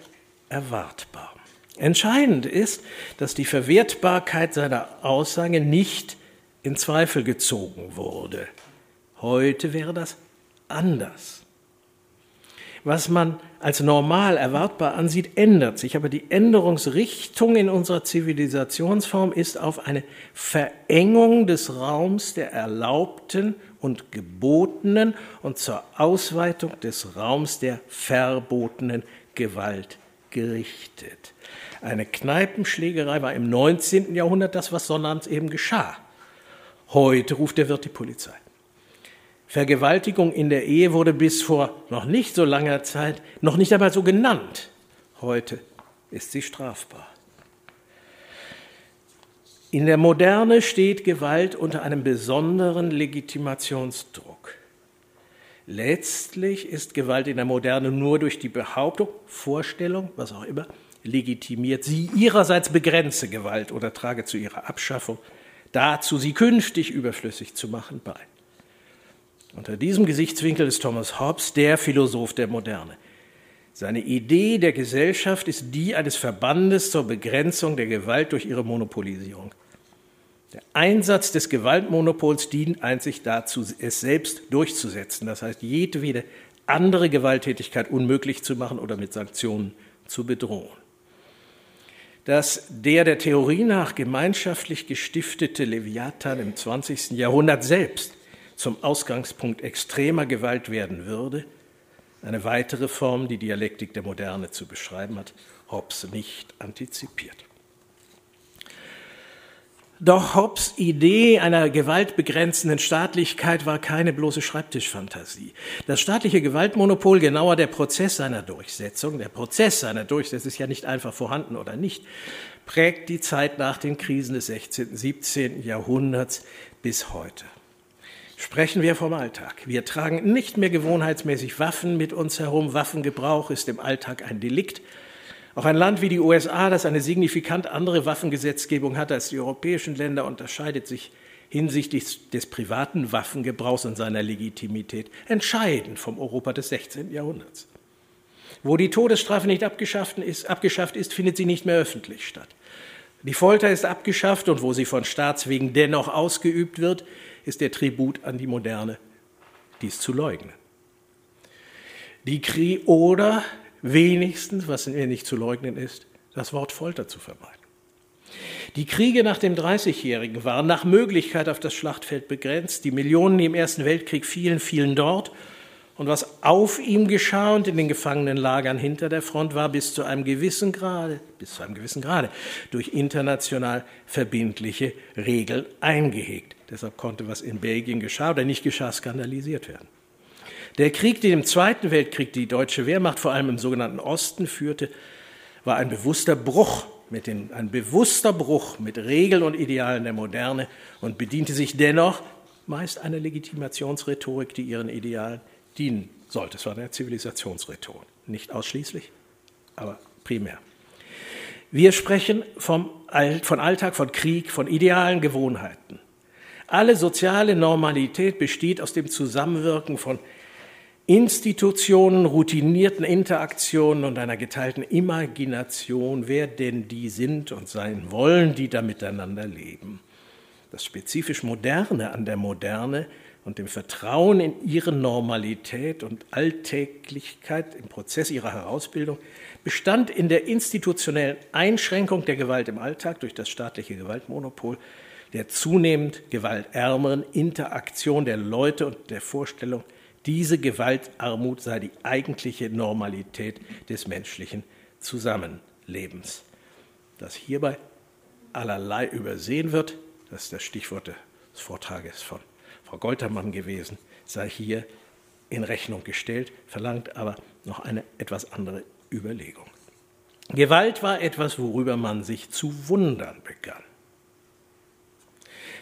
erwartbar. Entscheidend ist, dass die Verwertbarkeit seiner Aussage nicht in Zweifel gezogen wurde. Heute wäre das anders. Was man als normal erwartbar ansieht, ändert sich, aber die Änderungsrichtung in unserer Zivilisationsform ist auf eine Verengung des Raums der Erlaubten und Gebotenen und zur Ausweitung des Raums der verbotenen Gewalt gerichtet. Eine Kneipenschlägerei war im 19. Jahrhundert das, was Sonnabends eben geschah. Heute ruft der Wirt die Polizei. Vergewaltigung in der Ehe wurde bis vor noch nicht so langer Zeit noch nicht einmal so genannt. Heute ist sie strafbar. In der Moderne steht Gewalt unter einem besonderen Legitimationsdruck. Letztlich ist Gewalt in der Moderne nur durch die Behauptung, Vorstellung, was auch immer, legitimiert. Sie ihrerseits begrenze Gewalt oder trage zu ihrer Abschaffung, dazu sie künftig überflüssig zu machen, bei. Unter diesem Gesichtswinkel ist Thomas Hobbes der Philosoph der Moderne. Seine Idee der Gesellschaft ist die eines Verbandes zur Begrenzung der Gewalt durch ihre Monopolisierung. Der Einsatz des Gewaltmonopols dient einzig dazu, es selbst durchzusetzen, das heißt jedwede andere Gewalttätigkeit unmöglich zu machen oder mit Sanktionen zu bedrohen dass der der Theorie nach gemeinschaftlich gestiftete Leviathan im 20. Jahrhundert selbst zum Ausgangspunkt extremer Gewalt werden würde, eine weitere Form, die Dialektik der Moderne zu beschreiben hat, Hobbes nicht antizipiert. Doch Hobbes Idee einer gewaltbegrenzenden Staatlichkeit war keine bloße Schreibtischfantasie. Das staatliche Gewaltmonopol, genauer der Prozess seiner Durchsetzung, der Prozess seiner Durchsetzung ist ja nicht einfach vorhanden oder nicht, prägt die Zeit nach den Krisen des 16., 17. Jahrhunderts bis heute. Sprechen wir vom Alltag. Wir tragen nicht mehr gewohnheitsmäßig Waffen mit uns herum. Waffengebrauch ist im Alltag ein Delikt. Auch ein Land wie die USA, das eine signifikant andere Waffengesetzgebung hat als die europäischen Länder, unterscheidet sich hinsichtlich des privaten Waffengebrauchs und seiner Legitimität entscheidend vom Europa des 16. Jahrhunderts. Wo die Todesstrafe nicht abgeschafft ist, abgeschafft ist, findet sie nicht mehr öffentlich statt. Die Folter ist abgeschafft und wo sie von Staatswegen dennoch ausgeübt wird, ist der Tribut an die Moderne, dies zu leugnen. Die Kri oder wenigstens, was mir nicht zu leugnen ist, das Wort Folter zu vermeiden. Die Kriege nach dem Dreißigjährigen waren nach Möglichkeit auf das Schlachtfeld begrenzt. Die Millionen, die im Ersten Weltkrieg fielen, fielen dort. Und was auf ihm geschah und in den Gefangenenlagern hinter der Front war bis zu einem gewissen Grade, bis zu einem gewissen Grade durch international verbindliche Regeln eingehegt. Deshalb konnte, was in Belgien geschah oder nicht geschah, skandalisiert werden. Der Krieg, den im Zweiten Weltkrieg die deutsche Wehrmacht vor allem im sogenannten Osten führte, war ein bewusster Bruch mit den, ein bewusster Bruch mit Regeln und Idealen der Moderne und bediente sich dennoch meist einer Legitimationsrhetorik, die ihren Idealen dienen sollte. Es war eine Zivilisationsrhetorik. Nicht ausschließlich, aber primär. Wir sprechen vom von Alltag, von Krieg, von idealen Gewohnheiten. Alle soziale Normalität besteht aus dem Zusammenwirken von Institutionen, routinierten Interaktionen und einer geteilten Imagination, wer denn die sind und sein wollen, die da miteinander leben. Das spezifisch Moderne an der Moderne und dem Vertrauen in ihre Normalität und Alltäglichkeit im Prozess ihrer Herausbildung bestand in der institutionellen Einschränkung der Gewalt im Alltag durch das staatliche Gewaltmonopol, der zunehmend gewaltärmeren Interaktion der Leute und der Vorstellung, diese Gewaltarmut sei die eigentliche Normalität des menschlichen Zusammenlebens. Dass hierbei allerlei übersehen wird, das ist das Stichwort des Vortrages von Frau Goltermann gewesen, sei hier in Rechnung gestellt, verlangt aber noch eine etwas andere Überlegung. Gewalt war etwas, worüber man sich zu wundern begann.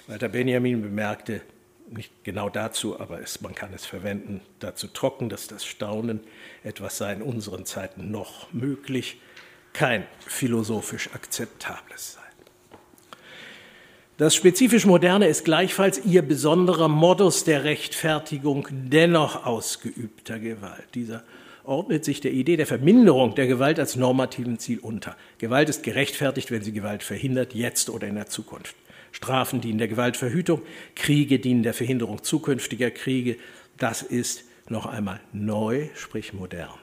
Walter Benjamin bemerkte, nicht genau dazu, aber es, man kann es verwenden, dazu trocken, dass das Staunen etwas sei in unseren Zeiten noch möglich, kein philosophisch akzeptables sei. Das spezifisch Moderne ist gleichfalls ihr besonderer Modus der Rechtfertigung dennoch ausgeübter Gewalt. Dieser ordnet sich der Idee der Verminderung der Gewalt als normativen Ziel unter. Gewalt ist gerechtfertigt, wenn sie Gewalt verhindert, jetzt oder in der Zukunft. Strafen dienen der Gewaltverhütung, Kriege dienen der Verhinderung zukünftiger Kriege. Das ist noch einmal neu, sprich modern.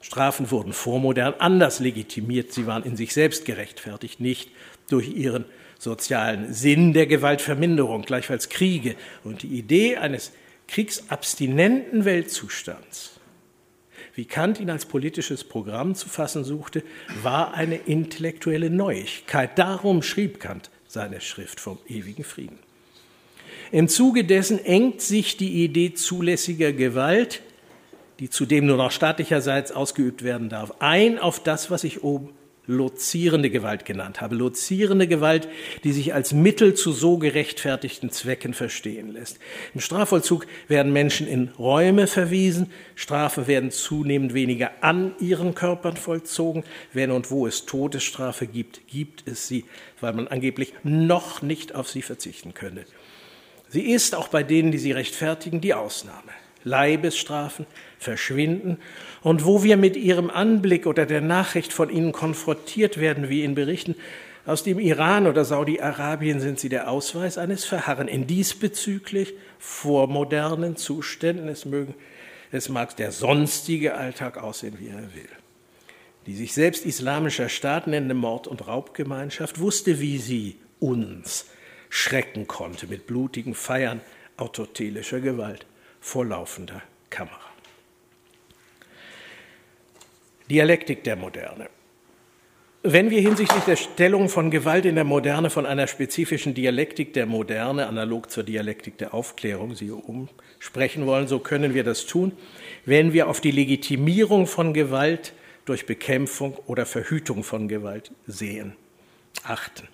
Strafen wurden vormodern anders legitimiert, sie waren in sich selbst gerechtfertigt, nicht durch ihren sozialen Sinn der Gewaltverminderung, gleichfalls Kriege und die Idee eines kriegsabstinenten Weltzustands, wie Kant ihn als politisches Programm zu fassen suchte, war eine intellektuelle Neuigkeit. Darum schrieb Kant seine Schrift vom ewigen Frieden. Im Zuge dessen engt sich die Idee zulässiger Gewalt, die zudem nur noch staatlicherseits ausgeübt werden darf, ein auf das, was ich oben lozierende Gewalt genannt habe. Lozierende Gewalt, die sich als Mittel zu so gerechtfertigten Zwecken verstehen lässt. Im Strafvollzug werden Menschen in Räume verwiesen, Strafe werden zunehmend weniger an ihren Körpern vollzogen. Wenn und wo es Todesstrafe gibt, gibt es sie, weil man angeblich noch nicht auf sie verzichten könne. Sie ist auch bei denen, die sie rechtfertigen, die Ausnahme. Leibesstrafen verschwinden und wo wir mit ihrem Anblick oder der Nachricht von ihnen konfrontiert werden, wie in Berichten aus dem Iran oder Saudi-Arabien, sind sie der Ausweis eines Verharren in diesbezüglich vor modernen Zuständen. Es, mögen, es mag der sonstige Alltag aussehen, wie er will. Die sich selbst islamischer Staat nennende Mord- und Raubgemeinschaft wusste, wie sie uns schrecken konnte mit blutigen Feiern autotelischer Gewalt vor laufender Kamera. Dialektik der Moderne. Wenn wir hinsichtlich der Stellung von Gewalt in der Moderne von einer spezifischen Dialektik der Moderne, analog zur Dialektik der Aufklärung, sie um, sprechen wollen, so können wir das tun, wenn wir auf die Legitimierung von Gewalt durch Bekämpfung oder Verhütung von Gewalt sehen, achten.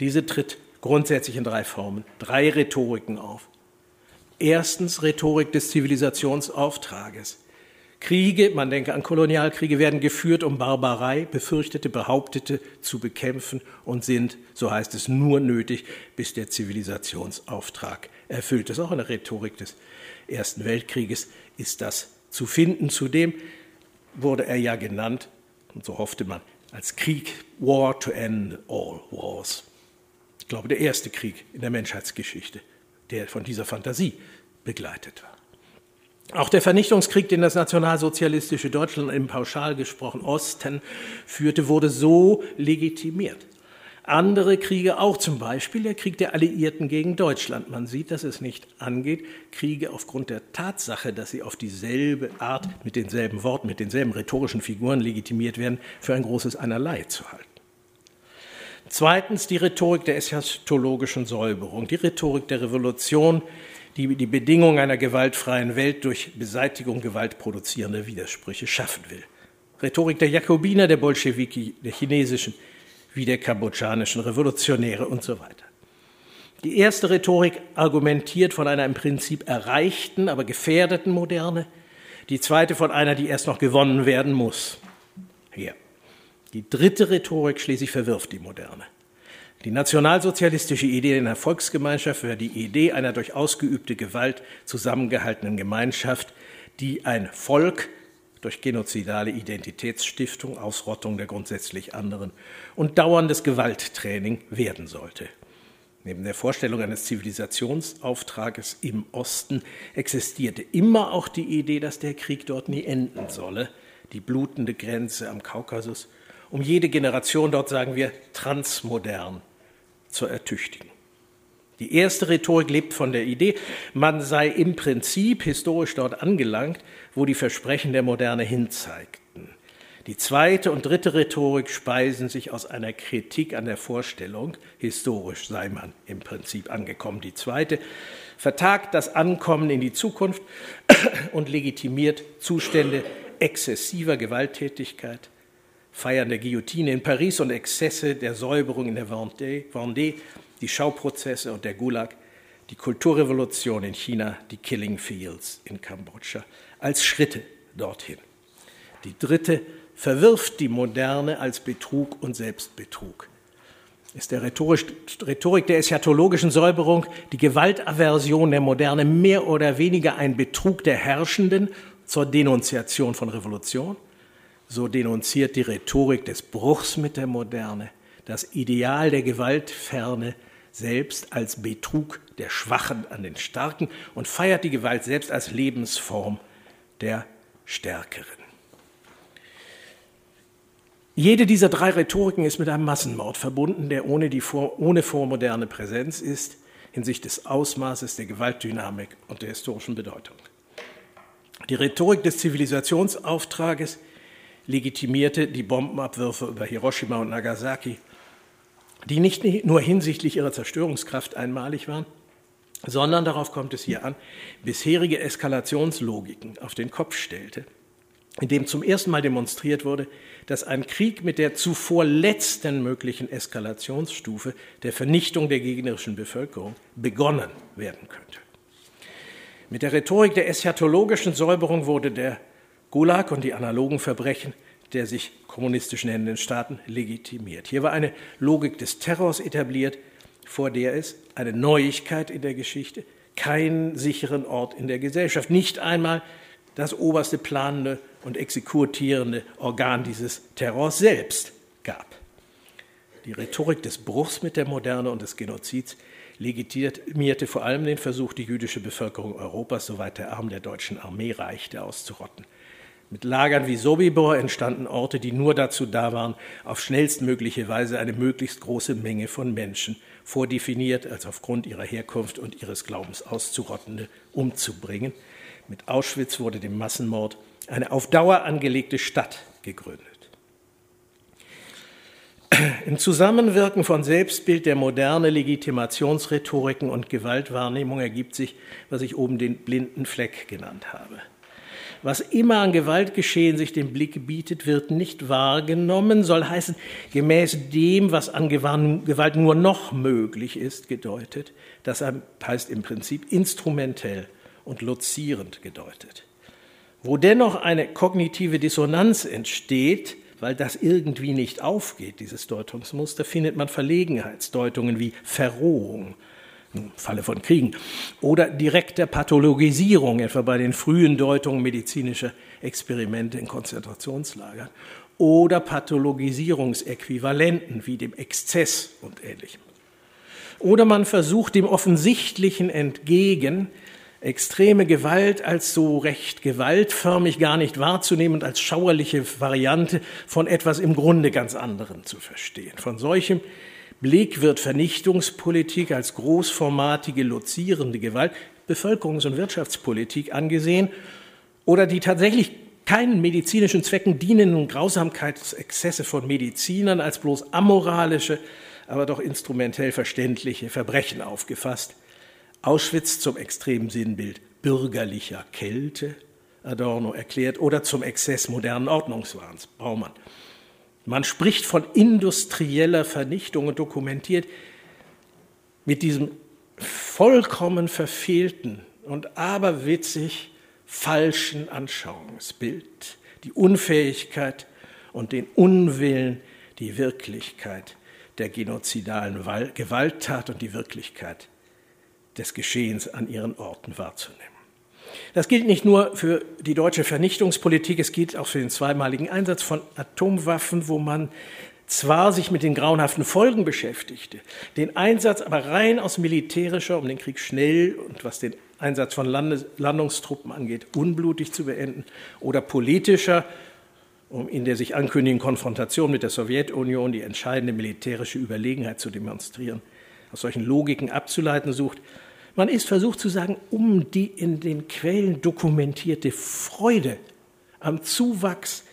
Diese tritt grundsätzlich in drei Formen, drei Rhetoriken auf. Erstens Rhetorik des Zivilisationsauftrages. Kriege, man denke an Kolonialkriege, werden geführt, um Barbarei, befürchtete, behauptete zu bekämpfen und sind, so heißt es, nur nötig, bis der Zivilisationsauftrag erfüllt ist. Auch in der Rhetorik des Ersten Weltkrieges ist das zu finden. Zudem wurde er ja genannt, und so hoffte man, als Krieg, War to End All Wars. Ich glaube, der erste Krieg in der Menschheitsgeschichte der von dieser Fantasie begleitet war. Auch der Vernichtungskrieg, den das nationalsozialistische Deutschland im pauschal gesprochen Osten führte, wurde so legitimiert. andere Kriege auch, zum Beispiel der Krieg der Alliierten gegen Deutschland. Man sieht, dass es nicht angeht, Kriege aufgrund der Tatsache, dass sie auf dieselbe Art, mit denselben Worten, mit denselben rhetorischen Figuren legitimiert werden, für ein großes Einerlei zu halten. Zweitens die Rhetorik der eschatologischen Säuberung, die Rhetorik der Revolution, die die Bedingungen einer gewaltfreien Welt durch Beseitigung gewaltproduzierender Widersprüche schaffen will. Rhetorik der Jakobiner, der Bolschewiki, der chinesischen wie der kambodschanischen Revolutionäre und so weiter. Die erste Rhetorik argumentiert von einer im Prinzip erreichten, aber gefährdeten Moderne, die zweite von einer, die erst noch gewonnen werden muss. Hier. Die dritte Rhetorik schließlich verwirft die Moderne. Die nationalsozialistische Idee einer Volksgemeinschaft wäre die Idee einer durch ausgeübte Gewalt zusammengehaltenen Gemeinschaft, die ein Volk durch genozidale Identitätsstiftung, Ausrottung der grundsätzlich anderen und dauerndes Gewalttraining werden sollte. Neben der Vorstellung eines Zivilisationsauftrages im Osten existierte immer auch die Idee, dass der Krieg dort nie enden solle, die blutende Grenze am Kaukasus, um jede Generation dort, sagen wir, transmodern zu ertüchtigen. Die erste Rhetorik lebt von der Idee, man sei im Prinzip historisch dort angelangt, wo die Versprechen der Moderne hinzeigten. Die zweite und dritte Rhetorik speisen sich aus einer Kritik an der Vorstellung, historisch sei man im Prinzip angekommen. Die zweite vertagt das Ankommen in die Zukunft und legitimiert Zustände exzessiver Gewalttätigkeit, Feiern der Guillotine in Paris und Exzesse der Säuberung in der Vendée, die Schauprozesse und der Gulag, die Kulturrevolution in China, die Killing Fields in Kambodscha als Schritte dorthin. Die dritte verwirft die Moderne als Betrug und Selbstbetrug. Ist der Rhetorik der eschatologischen Säuberung die Gewaltaversion der Moderne mehr oder weniger ein Betrug der Herrschenden zur Denunziation von Revolution? So denunziert die Rhetorik des Bruchs mit der Moderne das Ideal der Gewaltferne selbst als Betrug der Schwachen an den Starken und feiert die Gewalt selbst als Lebensform der Stärkeren. Jede dieser drei Rhetoriken ist mit einem Massenmord verbunden, der ohne, die vor, ohne vormoderne Präsenz ist, hinsichtlich des Ausmaßes der Gewaltdynamik und der historischen Bedeutung. Die Rhetorik des Zivilisationsauftrages legitimierte die Bombenabwürfe über Hiroshima und Nagasaki die nicht nur hinsichtlich ihrer Zerstörungskraft einmalig waren, sondern darauf kommt es hier an, bisherige Eskalationslogiken auf den Kopf stellte, indem zum ersten Mal demonstriert wurde, dass ein Krieg mit der zuvor letzten möglichen Eskalationsstufe der Vernichtung der gegnerischen Bevölkerung begonnen werden könnte. Mit der Rhetorik der eschatologischen Säuberung wurde der Gulag und die analogen Verbrechen der sich kommunistischen Händen Staaten legitimiert. Hier war eine Logik des Terrors etabliert, vor der es eine Neuigkeit in der Geschichte, keinen sicheren Ort in der Gesellschaft, nicht einmal das oberste planende und exekutierende Organ dieses Terrors selbst gab. Die Rhetorik des Bruchs mit der Moderne und des Genozids legitimierte vor allem den Versuch, die jüdische Bevölkerung Europas, soweit der Arm der deutschen Armee reichte, auszurotten. Mit Lagern wie Sobibor entstanden Orte, die nur dazu da waren, auf schnellstmögliche Weise eine möglichst große Menge von Menschen, vordefiniert als aufgrund ihrer Herkunft und ihres Glaubens auszurottende, umzubringen. Mit Auschwitz wurde dem Massenmord eine auf Dauer angelegte Stadt gegründet. Im Zusammenwirken von Selbstbild der moderne Legitimationsrhetoriken und Gewaltwahrnehmung ergibt sich, was ich oben den blinden Fleck genannt habe. Was immer an Gewaltgeschehen sich dem Blick bietet, wird nicht wahrgenommen, soll heißen, gemäß dem, was an Gewalt nur noch möglich ist, gedeutet. Das heißt im Prinzip instrumentell und lozierend gedeutet. Wo dennoch eine kognitive Dissonanz entsteht, weil das irgendwie nicht aufgeht, dieses Deutungsmuster, findet man Verlegenheitsdeutungen wie Verrohung im Falle von Kriegen, oder direkter Pathologisierung, etwa bei den frühen Deutungen medizinischer Experimente in Konzentrationslagern, oder Pathologisierungsäquivalenten wie dem Exzess und ähnlichem. Oder man versucht dem Offensichtlichen entgegen, extreme Gewalt als so recht gewaltförmig gar nicht wahrzunehmen und als schauerliche Variante von etwas im Grunde ganz anderem zu verstehen. Von solchem Blick wird Vernichtungspolitik als großformatige, lozierende Gewalt, Bevölkerungs- und Wirtschaftspolitik angesehen oder die tatsächlich keinen medizinischen Zwecken dienenden Grausamkeitsexzesse von Medizinern als bloß amoralische, aber doch instrumentell verständliche Verbrechen aufgefasst. Auschwitz zum extremen Sinnbild bürgerlicher Kälte, Adorno erklärt, oder zum Exzess modernen Ordnungswahns, Baumann. Man spricht von industrieller Vernichtung und dokumentiert mit diesem vollkommen verfehlten und aberwitzig falschen Anschauungsbild die Unfähigkeit und den Unwillen, die Wirklichkeit der genozidalen Gewalttat und die Wirklichkeit des Geschehens an ihren Orten wahrzunehmen. Das gilt nicht nur für die deutsche Vernichtungspolitik, es gilt auch für den zweimaligen Einsatz von Atomwaffen, wo man zwar sich mit den grauenhaften Folgen beschäftigte, den Einsatz aber rein aus militärischer, um den Krieg schnell und was den Einsatz von Landes Landungstruppen angeht, unblutig zu beenden, oder politischer, um in der sich ankündigenden Konfrontation mit der Sowjetunion die entscheidende militärische Überlegenheit zu demonstrieren, aus solchen Logiken abzuleiten sucht, man ist versucht zu sagen, um die in den Quellen dokumentierte Freude am Zuwachs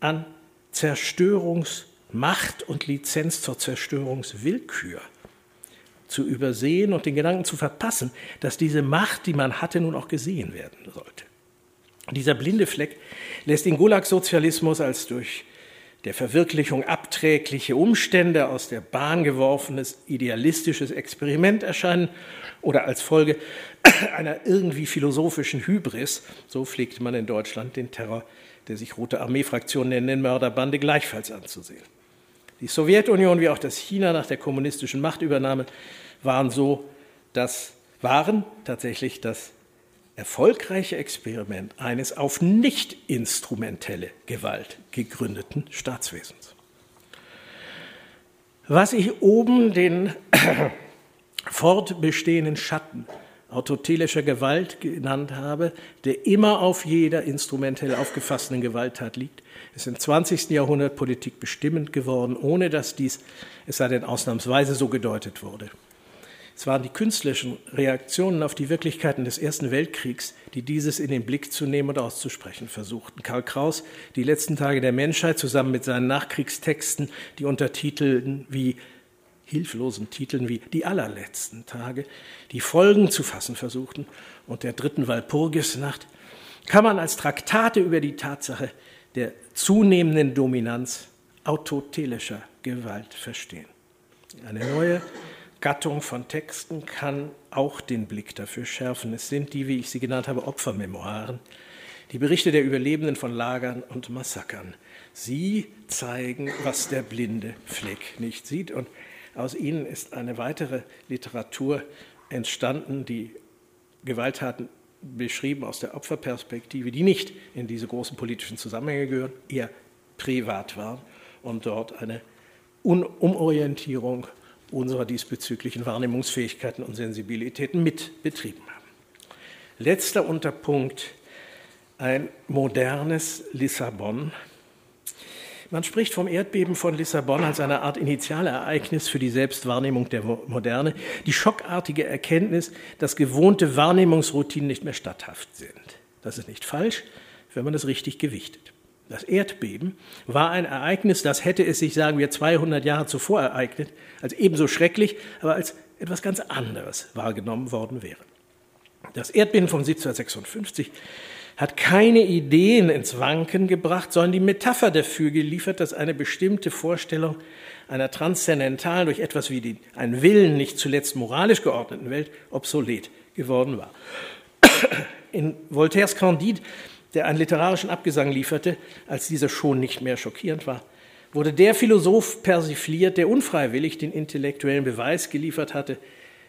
an Zerstörungsmacht und Lizenz zur Zerstörungswillkür zu übersehen und den Gedanken zu verpassen, dass diese Macht, die man hatte, nun auch gesehen werden sollte. Dieser blinde Fleck lässt den Gulag-Sozialismus als durch der Verwirklichung abträgliche Umstände aus der Bahn geworfenes idealistisches Experiment erscheinen oder als Folge einer irgendwie philosophischen Hybris, so pflegte man in Deutschland den Terror der sich Rote Armee-Fraktion nennenden Mörderbande gleichfalls anzusehen. Die Sowjetunion wie auch das China nach der kommunistischen Machtübernahme waren so das waren tatsächlich das erfolgreiche Experiment eines auf nicht instrumentelle Gewalt gegründeten Staatswesens. Was ich oben den fortbestehenden Schatten autotelischer Gewalt genannt habe, der immer auf jeder instrumentell aufgefassten Gewalttat liegt, ist im 20. Jahrhundert Politik bestimmend geworden, ohne dass dies, es sei denn ausnahmsweise, so gedeutet wurde. Es waren die künstlerischen Reaktionen auf die Wirklichkeiten des Ersten Weltkriegs, die dieses in den Blick zu nehmen und auszusprechen versuchten. Karl Kraus, Die letzten Tage der Menschheit, zusammen mit seinen Nachkriegstexten, die untertitelten wie hilflosen Titeln wie Die allerletzten Tage, die Folgen zu fassen versuchten, und der dritten Walpurgisnacht, kann man als Traktate über die Tatsache der zunehmenden Dominanz autotelischer Gewalt verstehen. Eine neue Gattung von Texten kann auch den Blick dafür schärfen. Es sind die, wie ich sie genannt habe, Opfermemoiren, die Berichte der Überlebenden von Lagern und Massakern. Sie zeigen, was der blinde Fleck nicht sieht. Und aus ihnen ist eine weitere Literatur entstanden, die Gewalttaten beschrieben aus der Opferperspektive, die nicht in diese großen politischen Zusammenhänge gehören, eher privat waren und dort eine Umorientierung unserer diesbezüglichen Wahrnehmungsfähigkeiten und Sensibilitäten mit betrieben haben. Letzter Unterpunkt, ein modernes Lissabon. Man spricht vom Erdbeben von Lissabon als eine Art Initialereignis für die Selbstwahrnehmung der Moderne, die schockartige Erkenntnis, dass gewohnte Wahrnehmungsroutinen nicht mehr statthaft sind. Das ist nicht falsch, wenn man es richtig gewichtet. Das Erdbeben war ein Ereignis, das hätte es sich, sagen wir, 200 Jahre zuvor ereignet, als ebenso schrecklich, aber als etwas ganz anderes wahrgenommen worden wäre. Das Erdbeben von 1756 hat keine Ideen ins Wanken gebracht, sondern die Metapher dafür geliefert, dass eine bestimmte Vorstellung einer transzendentalen, durch etwas wie die, einen Willen nicht zuletzt moralisch geordneten Welt obsolet geworden war. In Voltaires Candide der einen literarischen Abgesang lieferte, als dieser schon nicht mehr schockierend war, wurde der Philosoph persifliert, der unfreiwillig den intellektuellen Beweis geliefert hatte,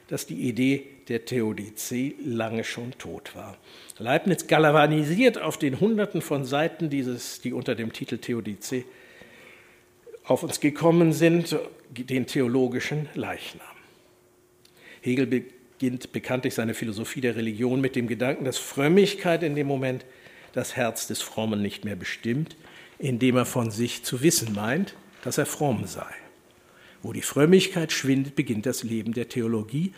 dass die Idee der Theodizee lange schon tot war. Leibniz galvanisiert auf den Hunderten von Seiten dieses, die unter dem Titel Theodizee auf uns gekommen sind, den theologischen Leichnam. Hegel beginnt bekanntlich seine Philosophie der Religion mit dem Gedanken, dass Frömmigkeit in dem Moment das Herz des Frommen nicht mehr bestimmt, indem er von sich zu wissen meint, dass er fromm sei. Wo die Frömmigkeit schwindet, beginnt das Leben der Theologie.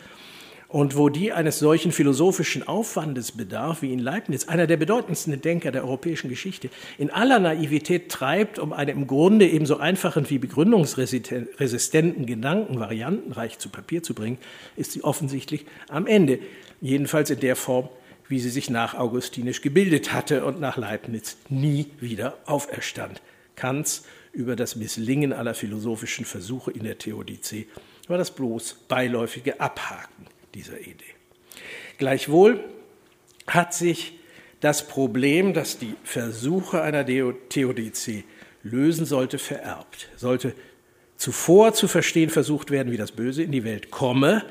Und wo die eines solchen philosophischen Aufwandes bedarf, wie ihn Leibniz, einer der bedeutendsten Denker der europäischen Geschichte, in aller Naivität treibt, um einen im Grunde ebenso einfachen wie begründungsresistenten Gedanken variantenreich zu Papier zu bringen, ist sie offensichtlich am Ende, jedenfalls in der Form, wie sie sich nach Augustinisch gebildet hatte und nach Leibniz nie wieder auferstand. Kants über das Misslingen aller philosophischen Versuche in der Theodizee war das bloß beiläufige Abhaken dieser Idee. Gleichwohl hat sich das Problem, das die Versuche einer Theodizee lösen sollte, vererbt. Sollte zuvor zu verstehen versucht werden, wie das Böse in die Welt komme,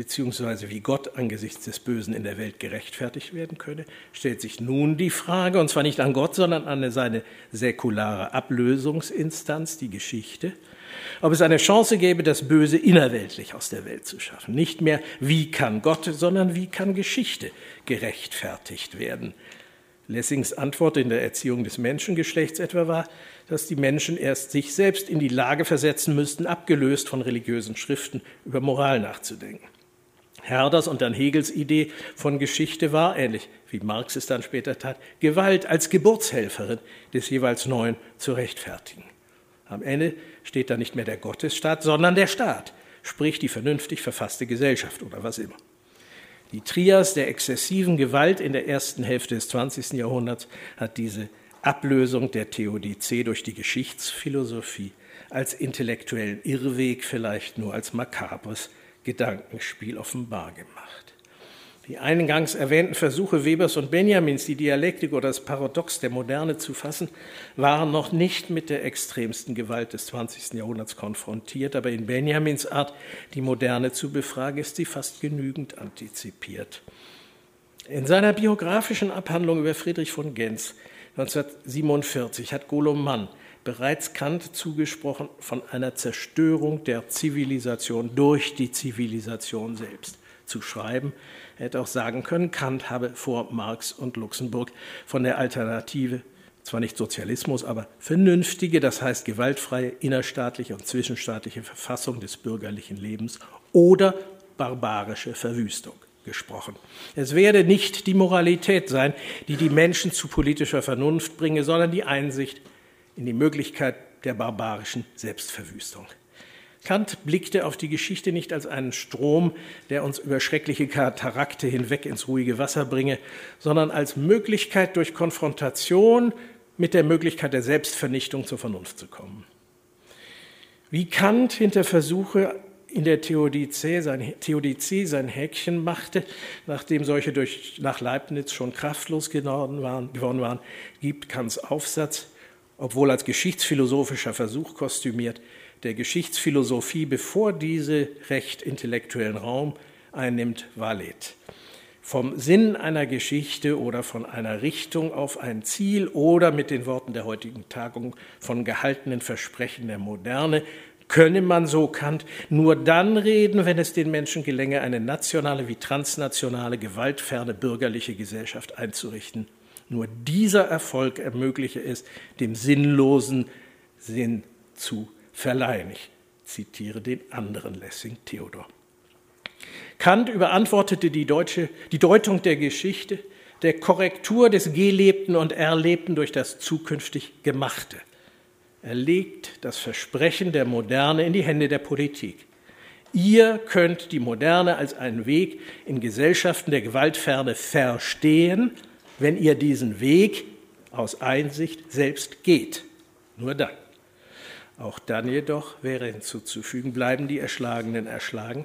beziehungsweise wie Gott angesichts des Bösen in der Welt gerechtfertigt werden könne, stellt sich nun die Frage, und zwar nicht an Gott, sondern an seine säkulare Ablösungsinstanz, die Geschichte, ob es eine Chance gäbe, das Böse innerweltlich aus der Welt zu schaffen. Nicht mehr, wie kann Gott, sondern wie kann Geschichte gerechtfertigt werden. Lessings Antwort in der Erziehung des Menschengeschlechts etwa war, dass die Menschen erst sich selbst in die Lage versetzen müssten, abgelöst von religiösen Schriften über Moral nachzudenken. Herders und dann Hegels Idee von Geschichte war, ähnlich wie Marx es dann später tat, Gewalt als Geburtshelferin des jeweils Neuen zu rechtfertigen. Am Ende steht da nicht mehr der Gottesstaat, sondern der Staat, sprich die vernünftig verfasste Gesellschaft oder was immer. Die Trias der exzessiven Gewalt in der ersten Hälfte des 20. Jahrhunderts hat diese Ablösung der Theodizee durch die Geschichtsphilosophie als intellektuellen Irrweg vielleicht nur als makabres Gedankenspiel offenbar gemacht. Die eingangs erwähnten Versuche Webers und Benjamins, die Dialektik oder das Paradox der Moderne zu fassen, waren noch nicht mit der extremsten Gewalt des 20. Jahrhunderts konfrontiert, aber in Benjamins Art, die Moderne zu befragen, ist sie fast genügend antizipiert. In seiner biografischen Abhandlung über Friedrich von Genz 1947 hat Golo Mann bereits Kant zugesprochen von einer Zerstörung der Zivilisation durch die Zivilisation selbst zu schreiben. Er hätte auch sagen können, Kant habe vor Marx und Luxemburg von der Alternative, zwar nicht Sozialismus, aber vernünftige, das heißt gewaltfreie innerstaatliche und zwischenstaatliche Verfassung des bürgerlichen Lebens oder barbarische Verwüstung gesprochen. Es werde nicht die Moralität sein, die die Menschen zu politischer Vernunft bringe, sondern die Einsicht in die Möglichkeit der barbarischen Selbstverwüstung. Kant blickte auf die Geschichte nicht als einen Strom, der uns über schreckliche Katarakte hinweg ins ruhige Wasser bringe, sondern als Möglichkeit durch Konfrontation mit der Möglichkeit der Selbstvernichtung zur Vernunft zu kommen. Wie Kant hinter Versuche in der Theodizee sein, Theodizee sein Häkchen machte, nachdem solche durch, nach Leibniz schon kraftlos geworden waren, geworden waren, gibt Kants Aufsatz, obwohl als geschichtsphilosophischer Versuch kostümiert, der Geschichtsphilosophie, bevor diese recht intellektuellen Raum einnimmt, Valet. Vom Sinn einer Geschichte oder von einer Richtung auf ein Ziel oder mit den Worten der heutigen Tagung von gehaltenen Versprechen der Moderne könne man, so Kant, nur dann reden, wenn es den Menschen gelänge, eine nationale wie transnationale, gewaltferne bürgerliche Gesellschaft einzurichten. Nur dieser Erfolg ermögliche es, dem Sinnlosen Sinn zu verleihen. Ich zitiere den anderen Lessing Theodor. Kant überantwortete die, deutsche, die Deutung der Geschichte der Korrektur des Gelebten und Erlebten durch das zukünftig Gemachte. Er legt das Versprechen der Moderne in die Hände der Politik. Ihr könnt die Moderne als einen Weg in Gesellschaften der Gewaltferne verstehen, wenn ihr diesen Weg aus Einsicht selbst geht. Nur dann. Auch dann jedoch wäre hinzuzufügen, bleiben die Erschlagenen erschlagen,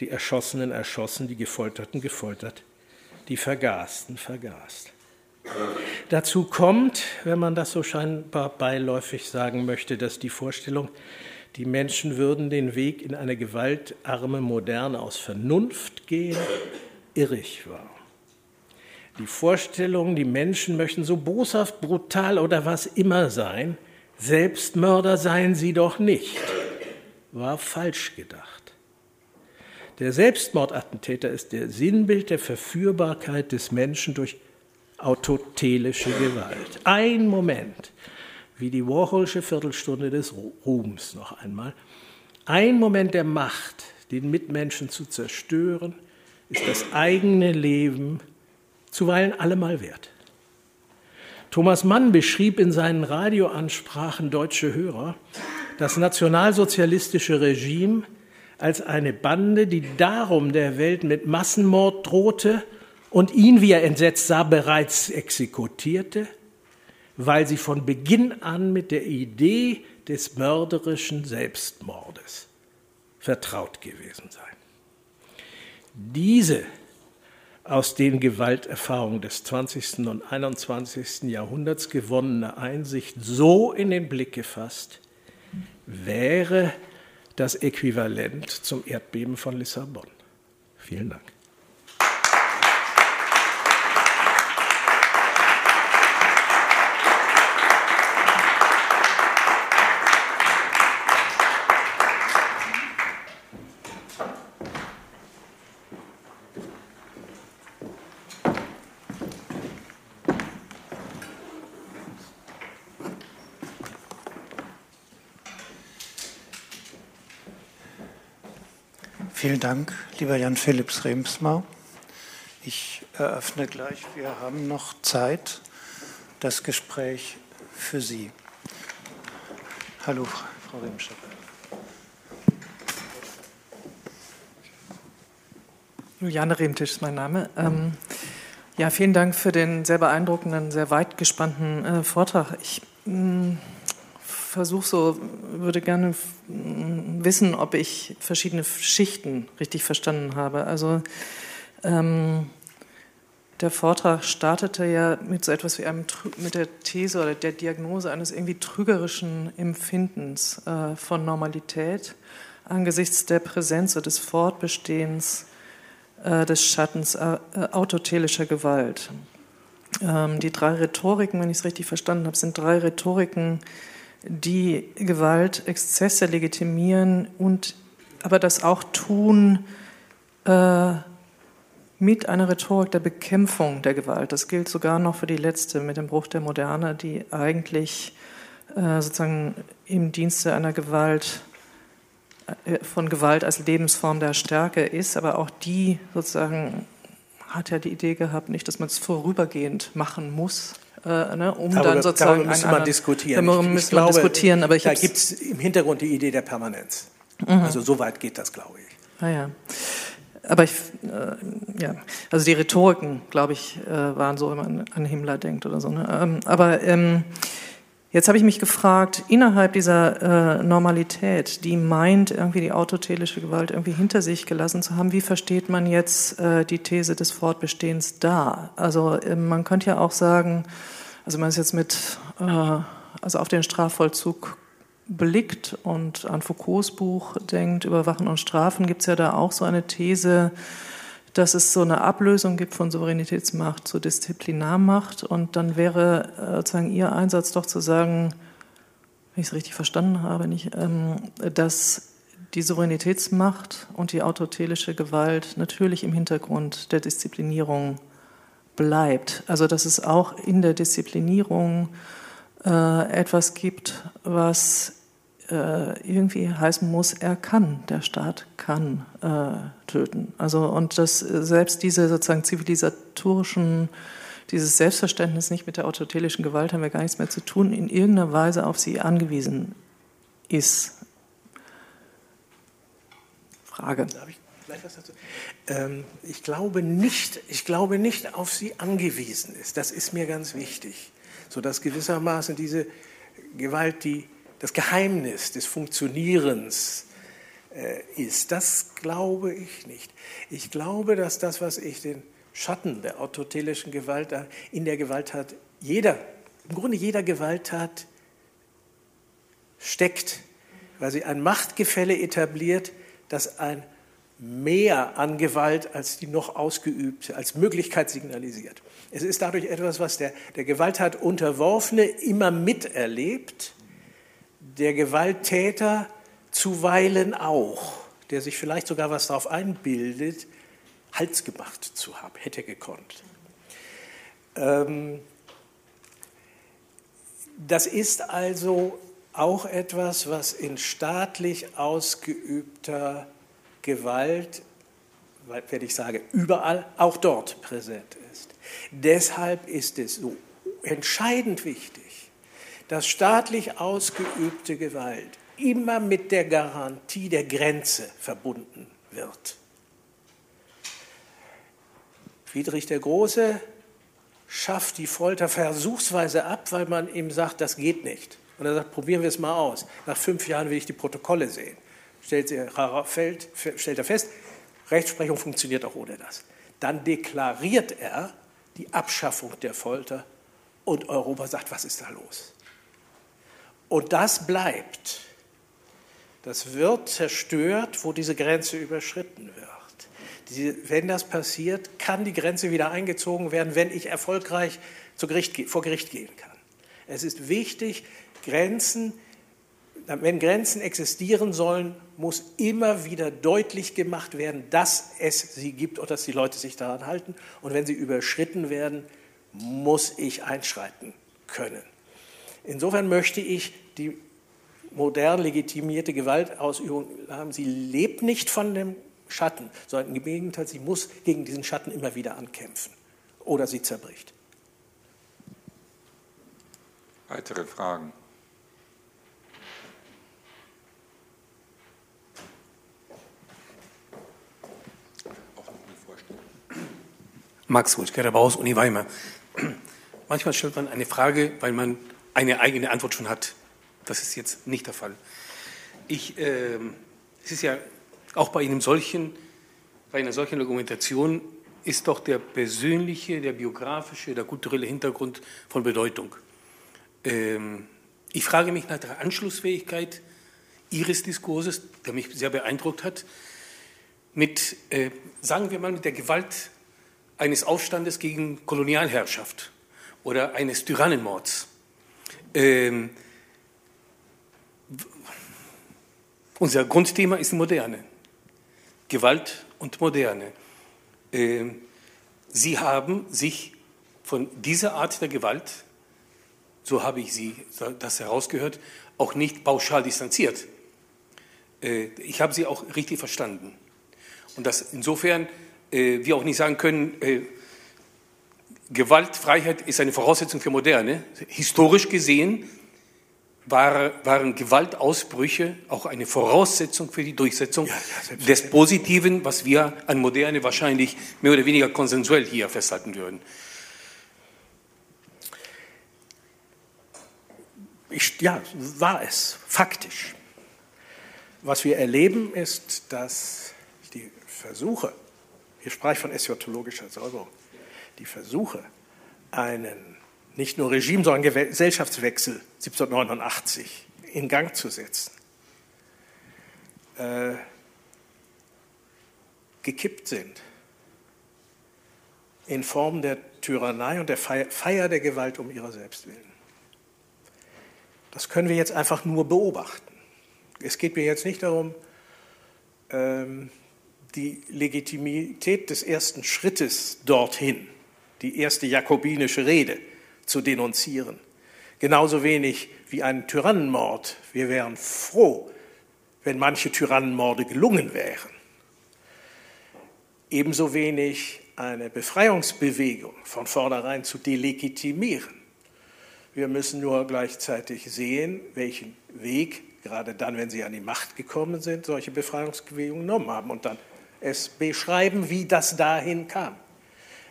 die Erschossenen erschossen, die Gefolterten gefoltert, die Vergasten vergast. Dazu kommt, wenn man das so scheinbar beiläufig sagen möchte, dass die Vorstellung, die Menschen würden den Weg in eine gewaltarme Moderne aus Vernunft gehen, irrig war. Die Vorstellung, die Menschen möchten so boshaft, brutal oder was immer sein, Selbstmörder seien sie doch nicht, war falsch gedacht. Der Selbstmordattentäter ist der Sinnbild der Verführbarkeit des Menschen durch autotelische Gewalt. Ein Moment, wie die Warholsche Viertelstunde des Ruhms noch einmal, ein Moment der Macht, den Mitmenschen zu zerstören, ist das eigene Leben zuweilen allemal wert. Thomas Mann beschrieb in seinen Radioansprachen deutsche Hörer das nationalsozialistische Regime als eine Bande, die darum der Welt mit Massenmord drohte und ihn, wie er entsetzt sah, bereits exekutierte, weil sie von Beginn an mit der Idee des mörderischen Selbstmordes vertraut gewesen sei. Diese aus den Gewalterfahrungen des 20. und 21. Jahrhunderts gewonnene Einsicht so in den Blick gefasst, wäre das Äquivalent zum Erdbeben von Lissabon. Vielen Dank. Vielen Dank, lieber Jan Philipps Remsmar. Ich eröffne gleich, wir haben noch Zeit, das Gespräch für Sie. Hallo, Frau Remscher. Juliane Remtisch ist mein Name. Ähm, ja, vielen Dank für den sehr beeindruckenden, sehr weit gespannten äh, Vortrag. Ich mh, mm, versuche so, würde gerne wissen, ob ich verschiedene Schichten richtig verstanden habe. Also ähm, der Vortrag startete ja mit so etwas wie einem mit der These oder der Diagnose eines irgendwie trügerischen Empfindens äh, von Normalität angesichts der Präsenz oder des Fortbestehens äh, des Schattens äh, autotelischer Gewalt. Ähm, die drei Rhetoriken, wenn ich es richtig verstanden habe, sind drei Rhetoriken, die Gewaltexzesse legitimieren und aber das auch tun äh, mit einer Rhetorik der Bekämpfung der Gewalt. Das gilt sogar noch für die letzte mit dem Bruch der Moderne, die eigentlich äh, sozusagen im Dienste einer Gewalt äh, von Gewalt als Lebensform der Stärke ist, aber auch die sozusagen hat ja die Idee gehabt, nicht, dass man es vorübergehend machen muss, äh, ne, um darüber, dann sozusagen darüber müsste man diskutieren. Darüber müsste man diskutieren, aber ich da gibt es im Hintergrund die Idee der Permanenz. Mhm. Also so weit geht das, glaube ich. Ah, ja. Aber ich, äh, ja, also die Rhetoriken, glaube ich, äh, waren so, wenn man an Himmler denkt oder so. Ne? Ähm, aber ähm, Jetzt habe ich mich gefragt, innerhalb dieser äh, Normalität, die meint, irgendwie die autotelische Gewalt irgendwie hinter sich gelassen zu haben, wie versteht man jetzt äh, die These des Fortbestehens da? Also äh, man könnte ja auch sagen, also man ist jetzt mit, äh, also auf den Strafvollzug blickt und an Foucaults Buch denkt, über Wachen und Strafen, gibt es ja da auch so eine These, dass es so eine Ablösung gibt von Souveränitätsmacht zur Disziplinarmacht. Und dann wäre äh, sozusagen Ihr Einsatz doch zu sagen, wenn ich es richtig verstanden habe, nicht, ähm, dass die Souveränitätsmacht und die autotelische Gewalt natürlich im Hintergrund der Disziplinierung bleibt. Also dass es auch in der Disziplinierung äh, etwas gibt, was irgendwie heißen muss, er kann, der Staat kann äh, töten. Also und dass selbst diese sozusagen zivilisatorischen, dieses Selbstverständnis nicht mit der autotelischen Gewalt haben wir gar nichts mehr zu tun, in irgendeiner Weise auf sie angewiesen ist. Frage. Darf ich vielleicht was dazu? Ähm, ich glaube nicht, ich glaube nicht auf sie angewiesen ist. Das ist mir ganz wichtig, so dass gewissermaßen diese Gewalt, die das Geheimnis des Funktionierens äh, ist. Das glaube ich nicht. Ich glaube, dass das, was ich den Schatten der autotelischen Gewalt in der Gewalttat jeder, im Grunde jeder Gewalttat steckt, weil sie ein Machtgefälle etabliert, das ein mehr an Gewalt als die noch ausgeübte, als Möglichkeit signalisiert. Es ist dadurch etwas, was der, der Gewalttat Unterworfene immer miterlebt der Gewalttäter zuweilen auch, der sich vielleicht sogar was darauf einbildet, Hals gemacht zu haben, hätte gekonnt. Ähm, das ist also auch etwas, was in staatlich ausgeübter Gewalt, wenn ich sage überall, auch dort präsent ist. Deshalb ist es so entscheidend wichtig, dass staatlich ausgeübte Gewalt immer mit der Garantie der Grenze verbunden wird. Friedrich der Große schafft die Folter versuchsweise ab, weil man ihm sagt, das geht nicht. Und er sagt, probieren wir es mal aus. Nach fünf Jahren will ich die Protokolle sehen. Stellt, stellt er fest, Rechtsprechung funktioniert auch ohne das. Dann deklariert er die Abschaffung der Folter und Europa sagt, was ist da los? Und das bleibt. Das wird zerstört, wo diese Grenze überschritten wird. Die, wenn das passiert, kann die Grenze wieder eingezogen werden, wenn ich erfolgreich Gericht, vor Gericht gehen kann. Es ist wichtig, Grenzen, wenn Grenzen existieren sollen, muss immer wieder deutlich gemacht werden, dass es sie gibt und dass die Leute sich daran halten. Und wenn sie überschritten werden, muss ich einschreiten können. Insofern möchte ich die modern legitimierte Gewaltausübung haben. Sie lebt nicht von dem Schatten, sondern im Gegenteil, sie muss gegen diesen Schatten immer wieder ankämpfen oder sie zerbricht. Weitere Fragen? Max Wutschke, Baus, Uni Weimar. Manchmal stellt man eine Frage, weil man eine eigene Antwort schon hat. Das ist jetzt nicht der Fall. Ich, äh, es ist ja auch bei einem solchen, bei einer solchen Argumentation ist doch der persönliche, der biografische, der kulturelle Hintergrund von Bedeutung. Ähm, ich frage mich nach der Anschlussfähigkeit Ihres Diskurses, der mich sehr beeindruckt hat, mit, äh, sagen wir mal, mit der Gewalt eines Aufstandes gegen Kolonialherrschaft oder eines Tyrannenmords. Ähm, unser Grundthema ist Moderne. Gewalt und Moderne. Ähm, Sie haben sich von dieser Art der Gewalt, so habe ich Sie das herausgehört, auch nicht pauschal distanziert. Äh, ich habe Sie auch richtig verstanden. Und dass insofern äh, wir auch nicht sagen können, äh, Gewaltfreiheit ist eine Voraussetzung für Moderne. Historisch gesehen war, waren Gewaltausbrüche auch eine Voraussetzung für die Durchsetzung ja, ja, des Positiven, was wir an Moderne wahrscheinlich mehr oder weniger konsensuell hier festhalten würden. Ich, ja, war es, faktisch. Was wir erleben, ist, dass die Versuche, hier sprach ich von eschatologischer Säuberung, die Versuche, einen nicht nur Regime, sondern Gesellschaftswechsel 1789 in Gang zu setzen, äh, gekippt sind in Form der Tyrannei und der Feier der Gewalt um ihrer selbst willen. Das können wir jetzt einfach nur beobachten. Es geht mir jetzt nicht darum, ähm, die Legitimität des ersten Schrittes dorthin, die erste jakobinische Rede, zu denunzieren. Genauso wenig wie einen Tyrannenmord. Wir wären froh, wenn manche Tyrannenmorde gelungen wären. Ebenso wenig eine Befreiungsbewegung von vornherein zu delegitimieren. Wir müssen nur gleichzeitig sehen, welchen Weg, gerade dann, wenn sie an die Macht gekommen sind, solche Befreiungsbewegungen genommen haben und dann es beschreiben, wie das dahin kam.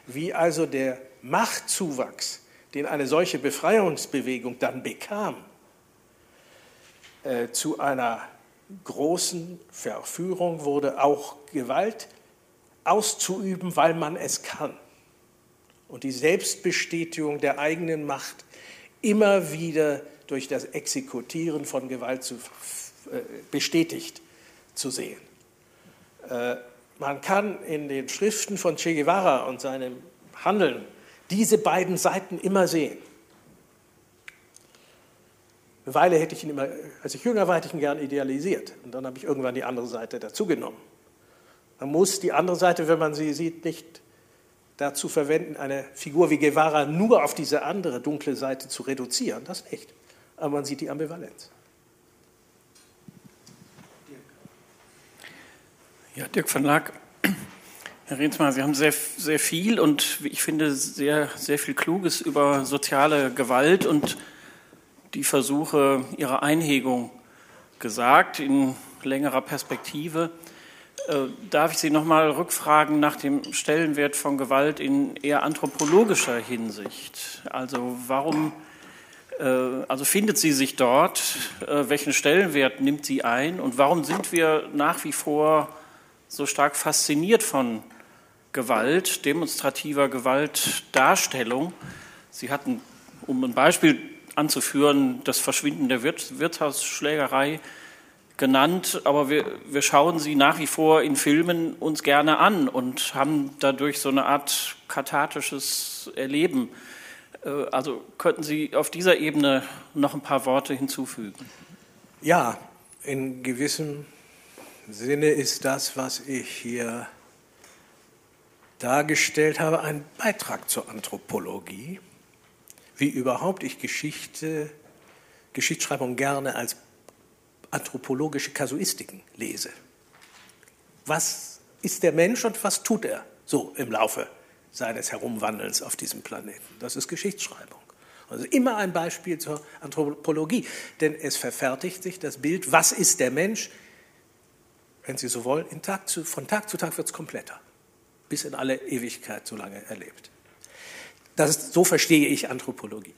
Wie also der Machtzuwachs den eine solche Befreiungsbewegung dann bekam, äh, zu einer großen Verführung wurde, auch Gewalt auszuüben, weil man es kann. Und die Selbstbestätigung der eigenen Macht immer wieder durch das Exekutieren von Gewalt zu, äh, bestätigt zu sehen. Äh, man kann in den Schriften von Che Guevara und seinem Handeln diese beiden Seiten immer sehen. Eine Weile hätte ich ihn immer, als ich jünger war, hätte ich ihn gern idealisiert. Und dann habe ich irgendwann die andere Seite dazugenommen. Man muss die andere Seite, wenn man sie sieht, nicht dazu verwenden, eine Figur wie Guevara nur auf diese andere dunkle Seite zu reduzieren. Das nicht. Aber man sieht die Ambivalenz. Ja, Dirk van Laak. Herr Rehnsmann, Sie haben sehr, sehr viel und ich finde, sehr, sehr viel Kluges über soziale Gewalt und die Versuche ihrer Einhegung gesagt in längerer Perspektive. Äh, darf ich Sie noch mal rückfragen nach dem Stellenwert von Gewalt in eher anthropologischer Hinsicht? Also warum, äh, also findet sie sich dort? Äh, welchen Stellenwert nimmt sie ein? Und warum sind wir nach wie vor so stark fasziniert von Gewalt, demonstrativer Gewaltdarstellung. Sie hatten, um ein Beispiel anzuführen, das Verschwinden der Wirtshausschlägerei genannt, aber wir, wir schauen sie nach wie vor in Filmen uns gerne an und haben dadurch so eine Art kathartisches Erleben. Äh, also könnten Sie auf dieser Ebene noch ein paar Worte hinzufügen? Ja, in gewissem Sinne ist das, was ich hier dargestellt habe, ein Beitrag zur Anthropologie, wie überhaupt ich Geschichte, Geschichtsschreibung gerne als anthropologische Kasuistiken lese. Was ist der Mensch und was tut er so im Laufe seines Herumwandelns auf diesem Planeten? Das ist Geschichtsschreibung. Also immer ein Beispiel zur Anthropologie, denn es verfertigt sich das Bild, was ist der Mensch, wenn Sie so wollen, Tag zu, von Tag zu Tag wird es kompletter bis in alle Ewigkeit so lange erlebt. Das, so verstehe ich Anthropologie.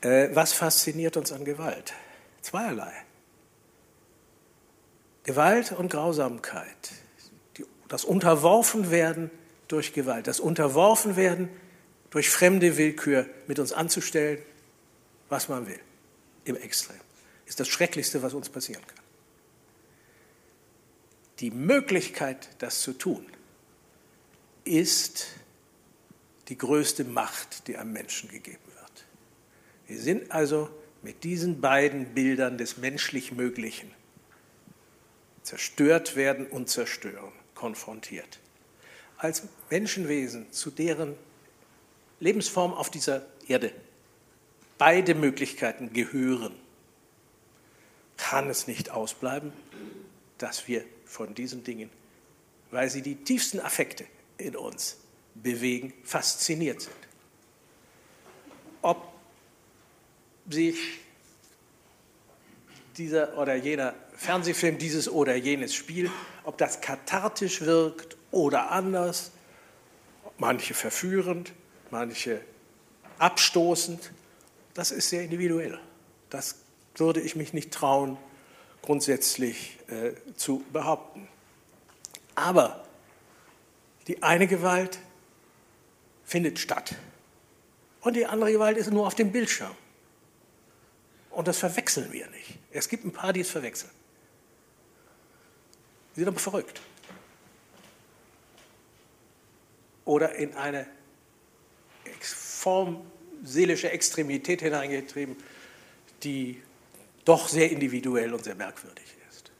Äh, was fasziniert uns an Gewalt? Zweierlei. Gewalt und Grausamkeit, die, das Unterworfenwerden durch Gewalt, das Unterworfenwerden durch fremde Willkür mit uns anzustellen, was man will, im Extrem, ist das Schrecklichste, was uns passieren kann. Die Möglichkeit, das zu tun, ist die größte Macht, die einem Menschen gegeben wird. Wir sind also mit diesen beiden Bildern des menschlich Möglichen, zerstört werden und zerstören, konfrontiert. Als Menschenwesen, zu deren Lebensform auf dieser Erde beide Möglichkeiten gehören, kann es nicht ausbleiben, dass wir von diesen Dingen, weil sie die tiefsten Affekte in uns bewegen, fasziniert sind. Ob sich dieser oder jener Fernsehfilm, dieses oder jenes Spiel, ob das kathartisch wirkt oder anders, manche verführend, manche abstoßend, das ist sehr individuell. Das würde ich mich nicht trauen, grundsätzlich äh, zu behaupten. Aber die eine Gewalt findet statt und die andere Gewalt ist nur auf dem Bildschirm. Und das verwechseln wir nicht. Es gibt ein paar, die es verwechseln. Sie sind aber verrückt. Oder in eine Form seelischer Extremität hineingetrieben, die doch sehr individuell und sehr merkwürdig ist.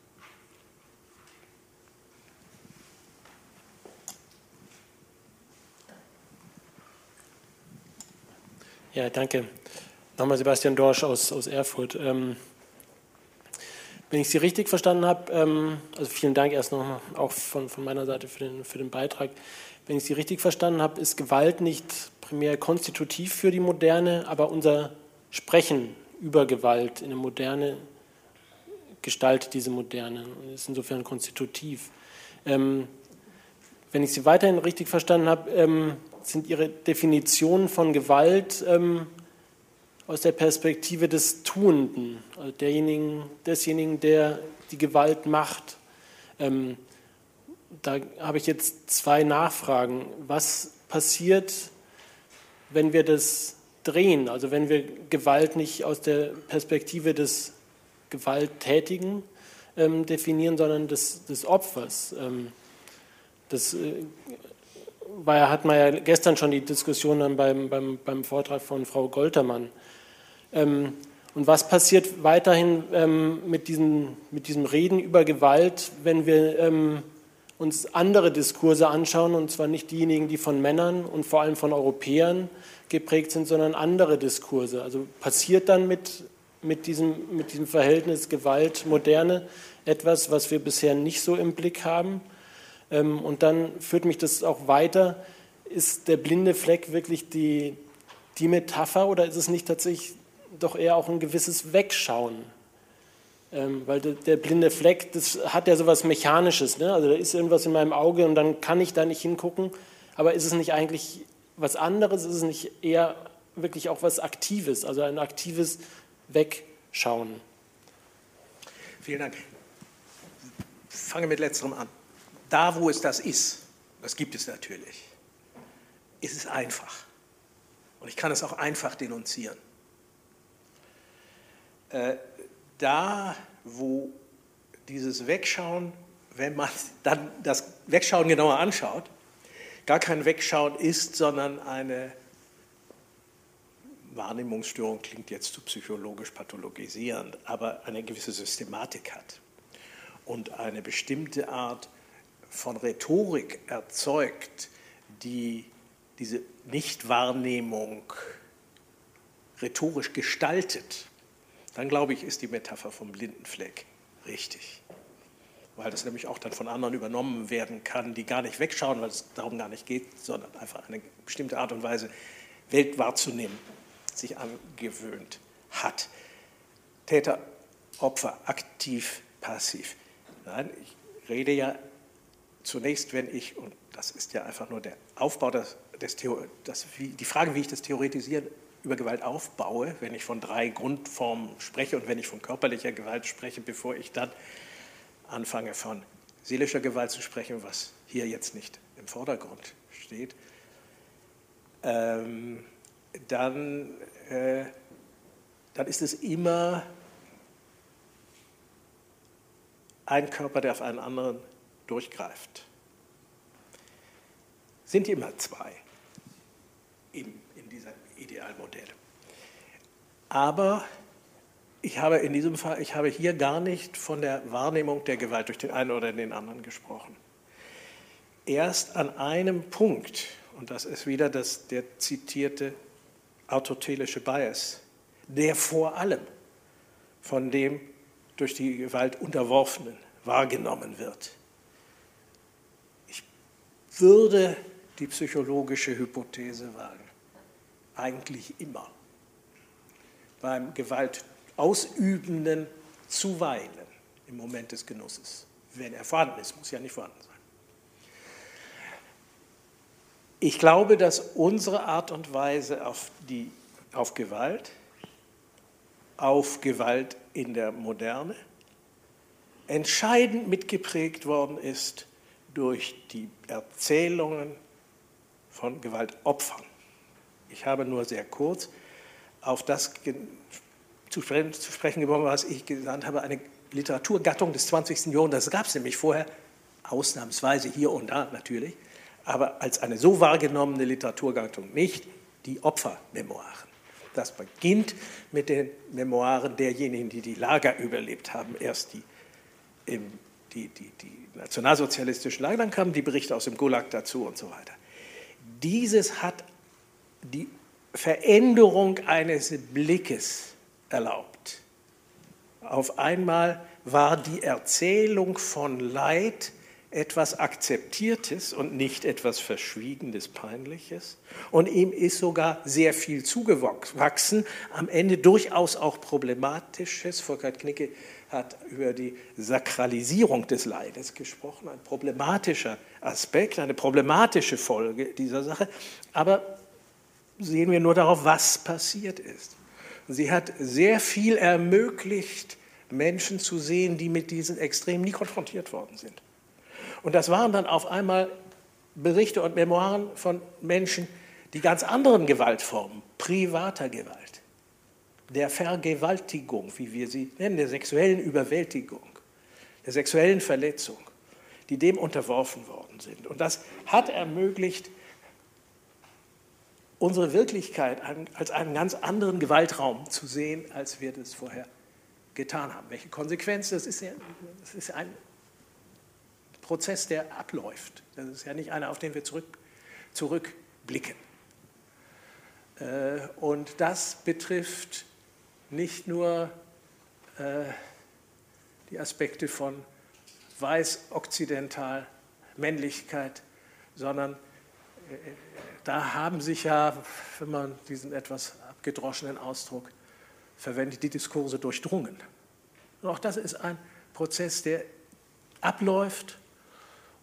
Ja, danke. Nochmal Sebastian Dorsch aus, aus Erfurt. Ähm, wenn ich Sie richtig verstanden habe, ähm, also vielen Dank erst nochmal auch von, von meiner Seite für den, für den Beitrag. Wenn ich Sie richtig verstanden habe, ist Gewalt nicht primär konstitutiv für die Moderne, aber unser Sprechen über Gewalt in der Moderne gestaltet diese Moderne ist insofern konstitutiv. Ähm, wenn ich Sie weiterhin richtig verstanden habe, ähm, sind Ihre Definitionen von Gewalt ähm, aus der Perspektive des Tuenden, also derjenigen, desjenigen, der die Gewalt macht. Ähm, da habe ich jetzt zwei Nachfragen. Was passiert, wenn wir das drehen, also wenn wir Gewalt nicht aus der Perspektive des Gewalttätigen ähm, definieren, sondern des, des Opfers? Ähm, das äh, war, hat man ja gestern schon die Diskussion dann beim, beim, beim Vortrag von Frau Goltermann. Ähm, und was passiert weiterhin ähm, mit, diesen, mit diesem Reden über Gewalt, wenn wir ähm, uns andere Diskurse anschauen, und zwar nicht diejenigen, die von Männern und vor allem von Europäern geprägt sind, sondern andere Diskurse. Also passiert dann mit, mit, diesem, mit diesem Verhältnis Gewalt-Moderne etwas, was wir bisher nicht so im Blick haben? Ähm, und dann führt mich das auch weiter. Ist der blinde Fleck wirklich die, die Metapher oder ist es nicht tatsächlich doch eher auch ein gewisses Wegschauen? Ähm, weil der, blinde Fleck, das hat ja so was Mechanisches. Ne? Also da ist irgendwas in meinem Auge und dann kann ich da nicht hingucken. Aber ist es nicht eigentlich was anderes? Ist es nicht eher wirklich auch was Aktives, also ein aktives Wegschauen? Vielen Dank. Fange mit letzterem an. Da, wo es das ist, das gibt es natürlich, ist es einfach. Und ich kann es auch einfach denunzieren. Äh, da, wo dieses Wegschauen, wenn man dann das Wegschauen genauer anschaut, gar kein Wegschauen ist, sondern eine Wahrnehmungsstörung klingt jetzt zu psychologisch pathologisierend, aber eine gewisse Systematik hat und eine bestimmte Art von Rhetorik erzeugt, die diese Nichtwahrnehmung rhetorisch gestaltet, dann glaube ich, ist die Metapher vom Blindenfleck richtig. Weil das nämlich auch dann von anderen übernommen werden kann, die gar nicht wegschauen, weil es darum gar nicht geht, sondern einfach eine bestimmte Art und Weise, Welt wahrzunehmen, sich angewöhnt hat. Täter, Opfer, aktiv, passiv. Nein, ich rede ja zunächst, wenn ich, und das ist ja einfach nur der Aufbau des, des das, wie, die Frage, wie ich das Theoretisieren über Gewalt aufbaue, wenn ich von drei Grundformen spreche und wenn ich von körperlicher Gewalt spreche, bevor ich dann anfange von seelischer Gewalt zu sprechen, was hier jetzt nicht im Vordergrund steht, ähm, dann, äh, dann ist es immer ein Körper, der auf einen anderen durchgreift. Sind immer zwei in, in diesem Idealmodell. Aber ich habe in diesem Fall, ich habe hier gar nicht von der Wahrnehmung der Gewalt durch den einen oder den anderen gesprochen. Erst an einem Punkt, und das ist wieder das, der zitierte autotelische Bias, der vor allem von dem durch die Gewalt Unterworfenen wahrgenommen wird. Ich würde die psychologische Hypothese wagen. Eigentlich immer. Beim Gewaltausübenden zuweilen im Moment des Genusses. Wenn er vorhanden ist, muss ja nicht vorhanden sein. Ich glaube, dass unsere Art und Weise auf, die, auf Gewalt, auf Gewalt in der Moderne, entscheidend mitgeprägt worden ist durch die Erzählungen von Gewaltopfern. Ich habe nur sehr kurz auf das zu sprechen, zu sprechen gekommen, was ich genannt habe, eine Literaturgattung des 20. Jahrhunderts. Das gab es nämlich vorher, ausnahmsweise hier und da natürlich, aber als eine so wahrgenommene Literaturgattung nicht, die Opfermemoiren. Das beginnt mit den Memoiren derjenigen, die die Lager überlebt haben, erst die, die, die, die nationalsozialistischen Lager, dann kamen die Berichte aus dem Gulag dazu und so weiter. Dieses hat die Veränderung eines Blickes erlaubt. Auf einmal war die Erzählung von Leid etwas Akzeptiertes und nicht etwas Verschwiegenes, Peinliches. Und ihm ist sogar sehr viel zugewachsen, am Ende durchaus auch Problematisches. Volker Knicke hat über die Sakralisierung des Leides gesprochen, ein problematischer Aspekt, eine problematische Folge dieser Sache. Aber sehen wir nur darauf, was passiert ist. Sie hat sehr viel ermöglicht, Menschen zu sehen, die mit diesen Extremen nie konfrontiert worden sind. Und das waren dann auf einmal Berichte und Memoiren von Menschen, die ganz anderen Gewaltformen, privater Gewalt, der Vergewaltigung, wie wir sie nennen, der sexuellen Überwältigung, der sexuellen Verletzung, die dem unterworfen worden sind. Und das hat ermöglicht, unsere Wirklichkeit als einen ganz anderen Gewaltraum zu sehen, als wir das vorher getan haben. Welche Konsequenzen? Das ist, ja, das ist ein Prozess, der abläuft. Das ist ja nicht einer, auf den wir zurück, zurückblicken. Äh, und das betrifft nicht nur äh, die Aspekte von weiß, okzidental, Männlichkeit, sondern da haben sich ja, wenn man diesen etwas abgedroschenen Ausdruck verwendet, die Diskurse durchdrungen. Und auch das ist ein Prozess, der abläuft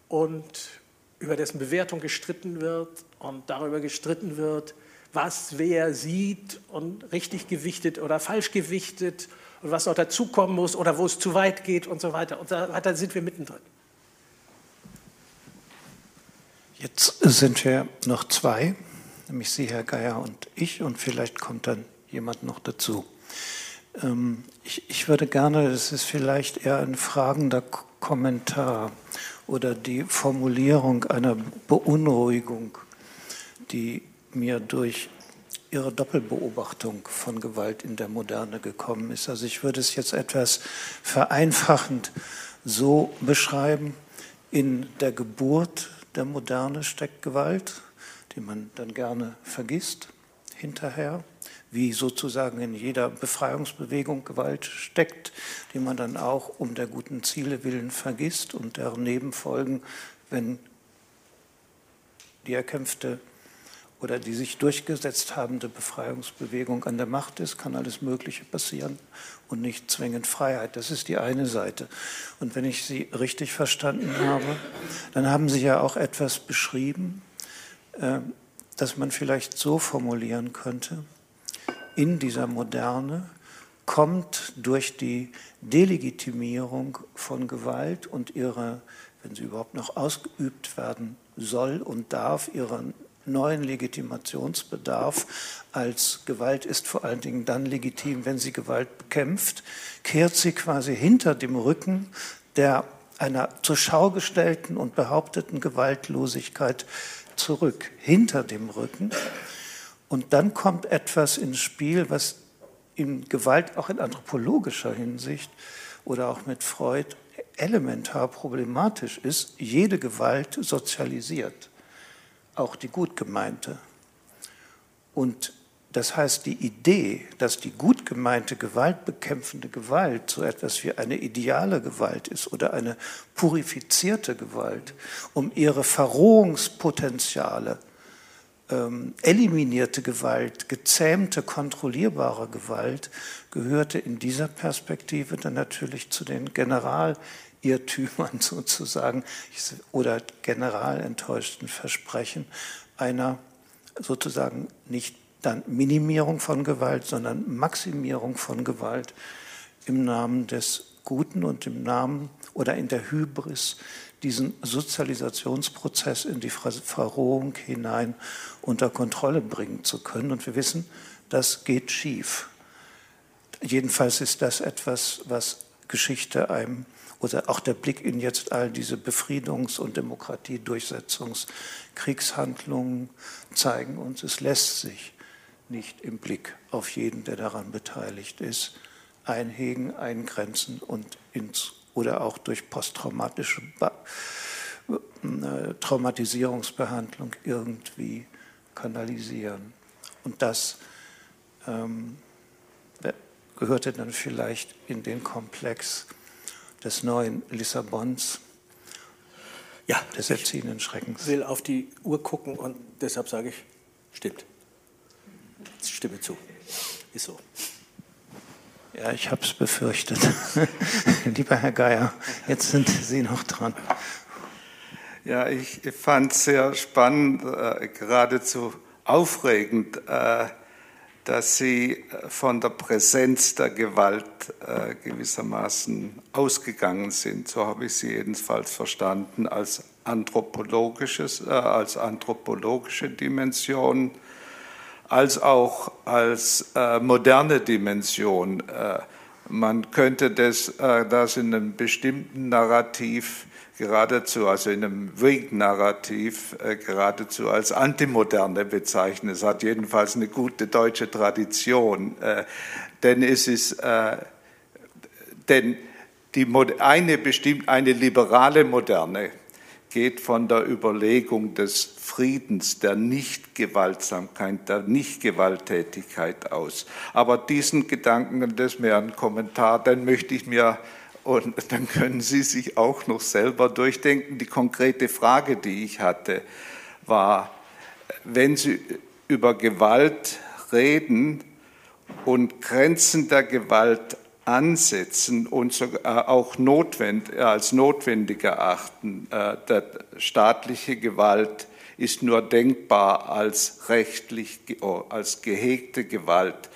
und über dessen Bewertung gestritten wird und darüber gestritten wird, was wer sieht und richtig gewichtet oder falsch gewichtet und was noch dazukommen muss oder wo es zu weit geht und so weiter. Und so weiter sind wir mittendrin. Jetzt sind wir noch zwei, nämlich Sie, Herr Geier, und ich, und vielleicht kommt dann jemand noch dazu. Ähm, ich, ich würde gerne, das ist vielleicht eher ein fragender Kommentar oder die Formulierung einer Beunruhigung, die mir durch Ihre Doppelbeobachtung von Gewalt in der Moderne gekommen ist. Also ich würde es jetzt etwas vereinfachend so beschreiben, in der Geburt der Moderne steckt Gewalt, die man dann gerne vergisst hinterher, wie sozusagen in jeder Befreiungsbewegung Gewalt steckt, die man dann auch um der guten Ziele willen vergisst und deren Nebenfolgen, wenn die erkämpfte oder die sich durchgesetzt habende Befreiungsbewegung an der Macht ist, kann alles Mögliche passieren und nicht zwingend Freiheit. Das ist die eine Seite. Und wenn ich Sie richtig verstanden habe, dann haben Sie ja auch etwas beschrieben, äh, das man vielleicht so formulieren könnte. In dieser Moderne kommt durch die Delegitimierung von Gewalt und ihre, wenn sie überhaupt noch ausgeübt werden soll und darf, ihre neuen Legitimationsbedarf als Gewalt ist vor allen Dingen dann legitim, wenn sie Gewalt bekämpft, kehrt sie quasi hinter dem Rücken der einer zur Schau gestellten und behaupteten Gewaltlosigkeit zurück, hinter dem Rücken. Und dann kommt etwas ins Spiel, was in Gewalt auch in anthropologischer Hinsicht oder auch mit Freud elementar problematisch ist. Jede Gewalt sozialisiert auch die gut gemeinte. Und das heißt, die Idee, dass die gut gemeinte gewaltbekämpfende Gewalt so etwas wie eine ideale Gewalt ist oder eine purifizierte Gewalt, um ihre Verrohungspotenziale, ähm, eliminierte Gewalt, gezähmte, kontrollierbare Gewalt, gehörte in dieser Perspektive dann natürlich zu den General Irrtümern sozusagen oder general enttäuschten Versprechen einer sozusagen nicht dann Minimierung von Gewalt, sondern Maximierung von Gewalt im Namen des Guten und im Namen oder in der Hybris diesen Sozialisationsprozess in die Verrohung hinein unter Kontrolle bringen zu können. Und wir wissen, das geht schief. Jedenfalls ist das etwas, was Geschichte einem oder auch der Blick in jetzt all diese Befriedungs- und Demokratiedurchsetzungskriegshandlungen zeigen uns, es lässt sich nicht im Blick auf jeden, der daran beteiligt ist, einhegen, eingrenzen und ins oder auch durch posttraumatische ba äh, Traumatisierungsbehandlung irgendwie kanalisieren. Und das ähm, gehörte dann vielleicht in den Komplex des neuen Lissabons, ja, des erziehenden Schreckens. Ich will auf die Uhr gucken und deshalb sage ich, stimmt. Ich stimme zu. Ist so. Ja, ich habe es befürchtet. Lieber Herr Geier, jetzt sind Sie noch dran. Ja, ich fand es sehr spannend, äh, geradezu aufregend. Äh, dass sie äh, von der Präsenz der Gewalt äh, gewissermaßen ausgegangen sind. So habe ich sie jedenfalls verstanden als anthropologisches, äh, als anthropologische Dimension, als auch als äh, moderne Dimension. Äh, man könnte das, äh, das in einem bestimmten Narrativ geradezu, also in einem Weg-Narrativ, äh, geradezu als Antimoderne bezeichnen. Es hat jedenfalls eine gute deutsche Tradition, äh, denn es ist, äh, denn die, eine bestimmt, eine liberale Moderne geht von der Überlegung des Friedens, der Nichtgewaltsamkeit, der Nichtgewalttätigkeit aus. Aber diesen Gedanken, das ist mehr ein Kommentar, den möchte ich mir Und dann können Sie sich auch noch selber durchdenken. Die konkrete Frage, die ich hatte, war, wenn Sie über Gewalt reden und Grenzen der Gewalt ansetzen und sogar auch notwendig, als notwendig erachten, äh, staatliche Gewalt ist nur denkbar als rechtlich, als gehegte Gewalt.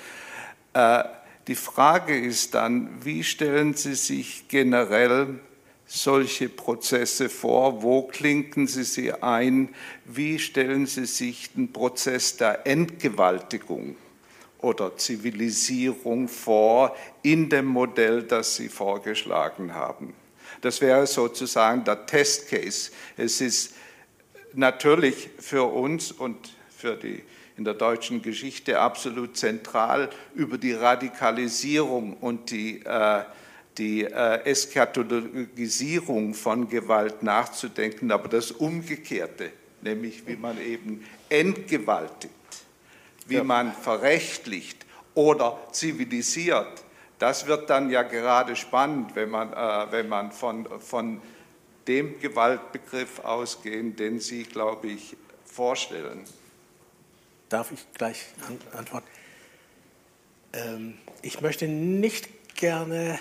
Die Frage ist dann, wie stellen Sie sich generell solche Prozesse vor? Wo klinken Sie sie ein? Wie stellen Sie sich den Prozess der Entgewaltigung oder Zivilisierung vor in dem Modell, das Sie vorgeschlagen haben? Das wäre sozusagen der Testcase. Es ist natürlich für uns und für die in der deutschen Geschichte absolut zentral, über die Radikalisierung und die, äh, die äh, Eskatologisierung von Gewalt nachzudenken, aber das Umgekehrte, nämlich wie man eben entgewaltigt, wie ja. man verrechtlicht oder zivilisiert, das wird dann ja gerade spannend, wenn man, äh, wenn man von, von dem Gewaltbegriff ausgehen, den Sie, glaube ich, vorstellen. Darf ich gleich antworten? Ähm, ich möchte nicht gerne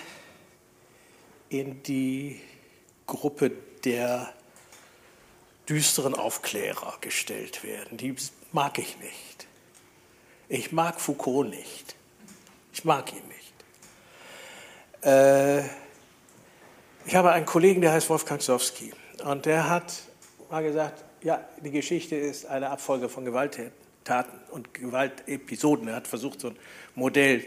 in die Gruppe der düsteren Aufklärer gestellt werden. Die mag ich nicht. Ich mag Foucault nicht. Ich mag ihn nicht. Äh, ich habe einen Kollegen, der heißt Wolfgang Sowski. Und der hat mal gesagt, ja, die Geschichte ist eine Abfolge von Gewalttäten Taten und Gewaltepisoden. Er hat versucht, so ein Modell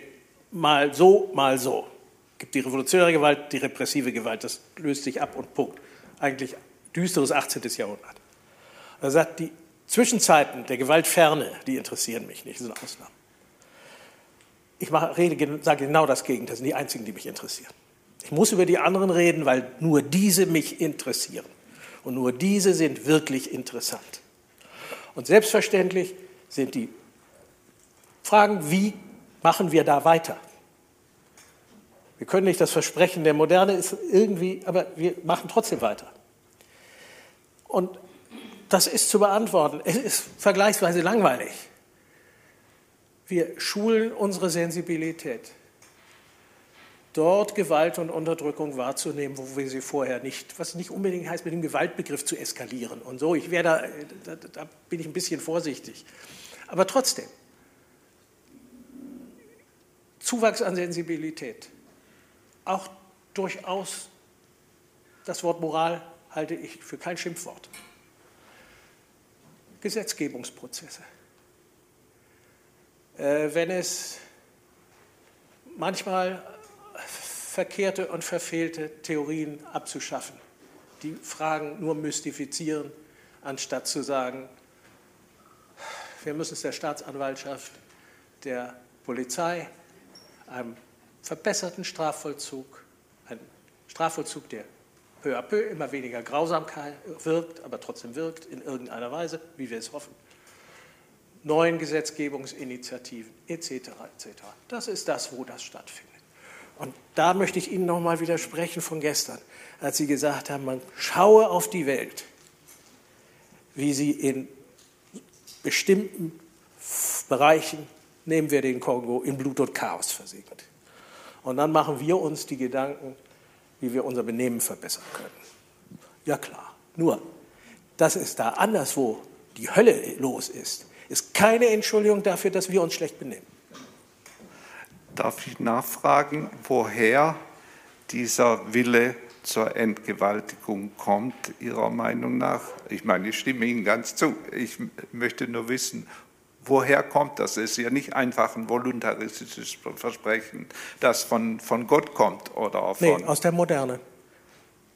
mal so, mal so. Es gibt die revolutionäre Gewalt, die repressive Gewalt, das löst sich ab und Punkt. Eigentlich düsteres 18. Jahrhundert. Er sagt, die Zwischenzeiten der Gewaltferne, die interessieren mich nicht, das sind Ausnahmen. Ich mache, rede, sage genau das Gegenteil, das sind die einzigen, die mich interessieren. Ich muss über die anderen reden, weil nur diese mich interessieren. Und nur diese sind wirklich interessant. Und selbstverständlich sind die Fragen, wie machen wir da weiter? Wir können nicht das Versprechen der Moderne ist irgendwie, aber wir machen trotzdem weiter. Und das ist zu beantworten. Es ist vergleichsweise langweilig. Wir schulen unsere Sensibilität, dort Gewalt und Unterdrückung wahrzunehmen, wo wir sie vorher nicht, was nicht unbedingt heißt, mit dem Gewaltbegriff zu eskalieren und so. Ich wäre da, da, da bin ich ein bisschen vorsichtig. Aber trotzdem, Zuwachs an Sensibilität, auch durchaus das Wort Moral halte ich für kein Schimpfwort. Gesetzgebungsprozesse. Äh, wenn es manchmal verkehrte und verfehlte Theorien abzuschaffen, die Fragen nur mystifizieren, anstatt zu sagen, wir müssen es der Staatsanwaltschaft, der Polizei, einem verbesserten Strafvollzug, einem Strafvollzug, der peu à peu immer weniger Grausamkeit wirkt, aber trotzdem wirkt in irgendeiner Weise, wie wir es hoffen, neuen Gesetzgebungsinitiativen etc. etc. Das ist das, wo das stattfindet. Und da möchte ich Ihnen nochmal widersprechen von gestern, als Sie gesagt haben, man schaue auf die Welt, wie sie in bestimmten Bereichen, nehmen wir den Kongo, in Blut und Chaos versinkt. Und dann machen wir uns die Gedanken, wie wir unser Benehmen verbessern können. Ja klar, nur, dass es da anderswo die Hölle los ist, ist keine Entschuldigung dafür, dass wir uns schlecht benehmen. Darf ich nachfragen, woher dieser Wille zur Entgewaltigung kommt, Ihrer Meinung nach? Ich meine, ich stimme Ihnen ganz zu. Ich möchte nur wissen, woher kommt das? Es ist ja nicht einfach ein voluntaristisches Versprechen, das von, von Gott kommt oder von. Nee, aus der Moderne.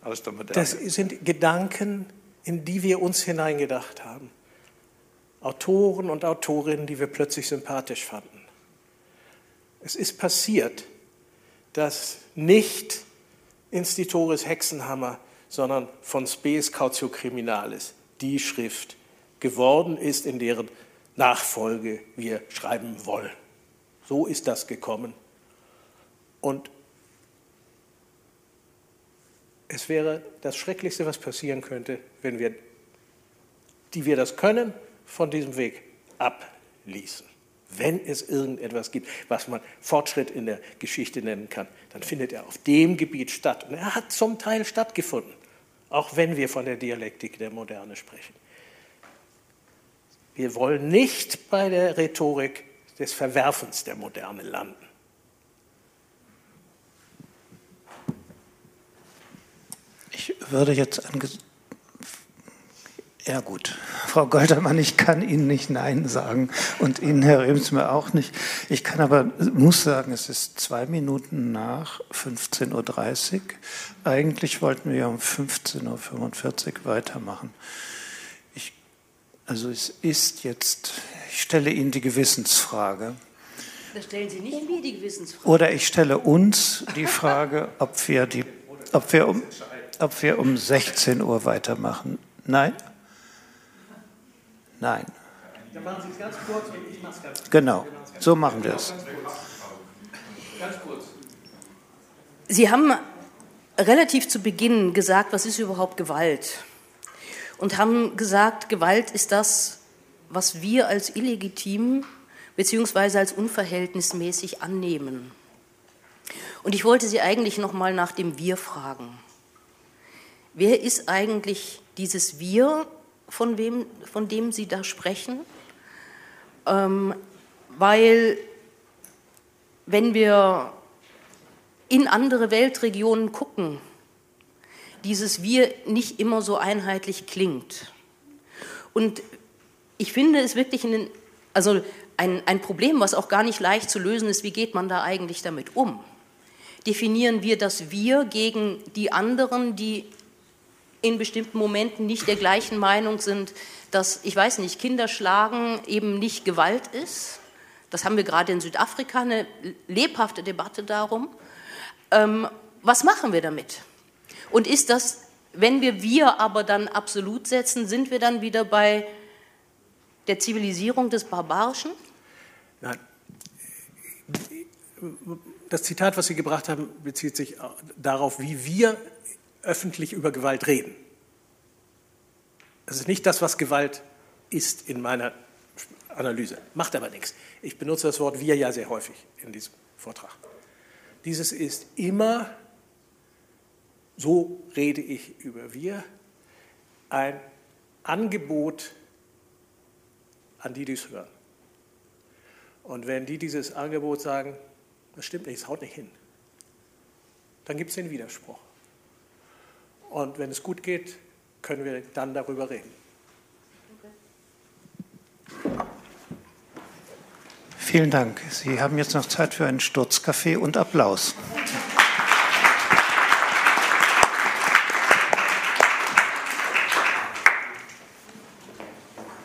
Aus der Moderne. Das sind Gedanken, in die wir uns hineingedacht haben. Autoren und Autorinnen, die wir plötzlich sympathisch fanden. Es ist passiert, dass nicht Institoris Hexenhammer, sondern von Spes Cautio Criminalis, die Schrift geworden ist, in deren Nachfolge wir schreiben wollen. So ist das gekommen. Und es wäre das Schrecklichste, was passieren könnte, wenn wir, die wir das können, von diesem Weg abließen. Wenn es irgendetwas gibt, was man Fortschritt in der Geschichte nennen kann, dann findet er auf dem Gebiet statt. Und er hat zum Teil stattgefunden, auch wenn wir von der Dialektik der Moderne sprechen. Wir wollen nicht bei der Rhetorik des Verwerfens der Moderne landen. Ich würde jetzt ja gut, Frau Goldermann, ich kann Ihnen nicht Nein sagen und Ihnen, Herr Remsmer, auch nicht. Ich kann aber, muss sagen, es ist zwei Minuten nach 15.30 Uhr. Eigentlich wollten wir um 15.45 Uhr weitermachen. Ich, also es ist jetzt, ich stelle Ihnen die Gewissensfrage. Da stellen Sie nicht mir die Gewissensfrage. Oder ich stelle uns die Frage, ob wir, die, ob wir, um, ob wir um 16 Uhr weitermachen. Nein? Nein. Dann machen Sie es ganz kurz und ich mache es ganz kurz. Genau, so machen wir es. Ganz kurz. Sie haben relativ zu Beginn gesagt, was ist überhaupt Gewalt? Und haben gesagt, Gewalt ist das, was wir als illegitim bzw. als unverhältnismäßig annehmen. Und ich wollte Sie eigentlich noch mal nach dem Wir fragen. Wer ist eigentlich dieses Wir von, wem, von dem Sie da sprechen, ähm, weil wenn wir in andere Weltregionen gucken, dieses Wir nicht immer so einheitlich klingt. Und ich finde es wirklich ein, also ein, ein Problem, was auch gar nicht leicht zu lösen ist, wie geht man da eigentlich damit um? Definieren wir das Wir gegen die anderen, die in bestimmten Momenten nicht der gleichen Meinung sind, dass, ich weiß nicht, Kinder schlagen eben nicht Gewalt ist. Das haben wir gerade in Südafrika, eine lebhafte Debatte darum. Ähm, was machen wir damit? Und ist das, wenn wir wir aber dann absolut setzen, sind wir dann wieder bei der Zivilisierung des Barbarischen? Nein. Das Zitat, was Sie gebracht haben, bezieht sich darauf, wie wir öffentlich über Gewalt reden. Das ist nicht das, was Gewalt ist in meiner Analyse. Macht aber nichts. Ich benutze das Wort wir ja sehr häufig in diesem Vortrag. Dieses ist immer, so rede ich über wir, ein Angebot an die, die es hören. Und wenn die dieses Angebot sagen, das stimmt nicht, es haut nicht hin, dann gibt es den Widerspruch. Und wenn es gut geht, können wir dann darüber reden. Vielen Dank. Sie haben jetzt noch Zeit für einen Sturzkaffee und Applaus.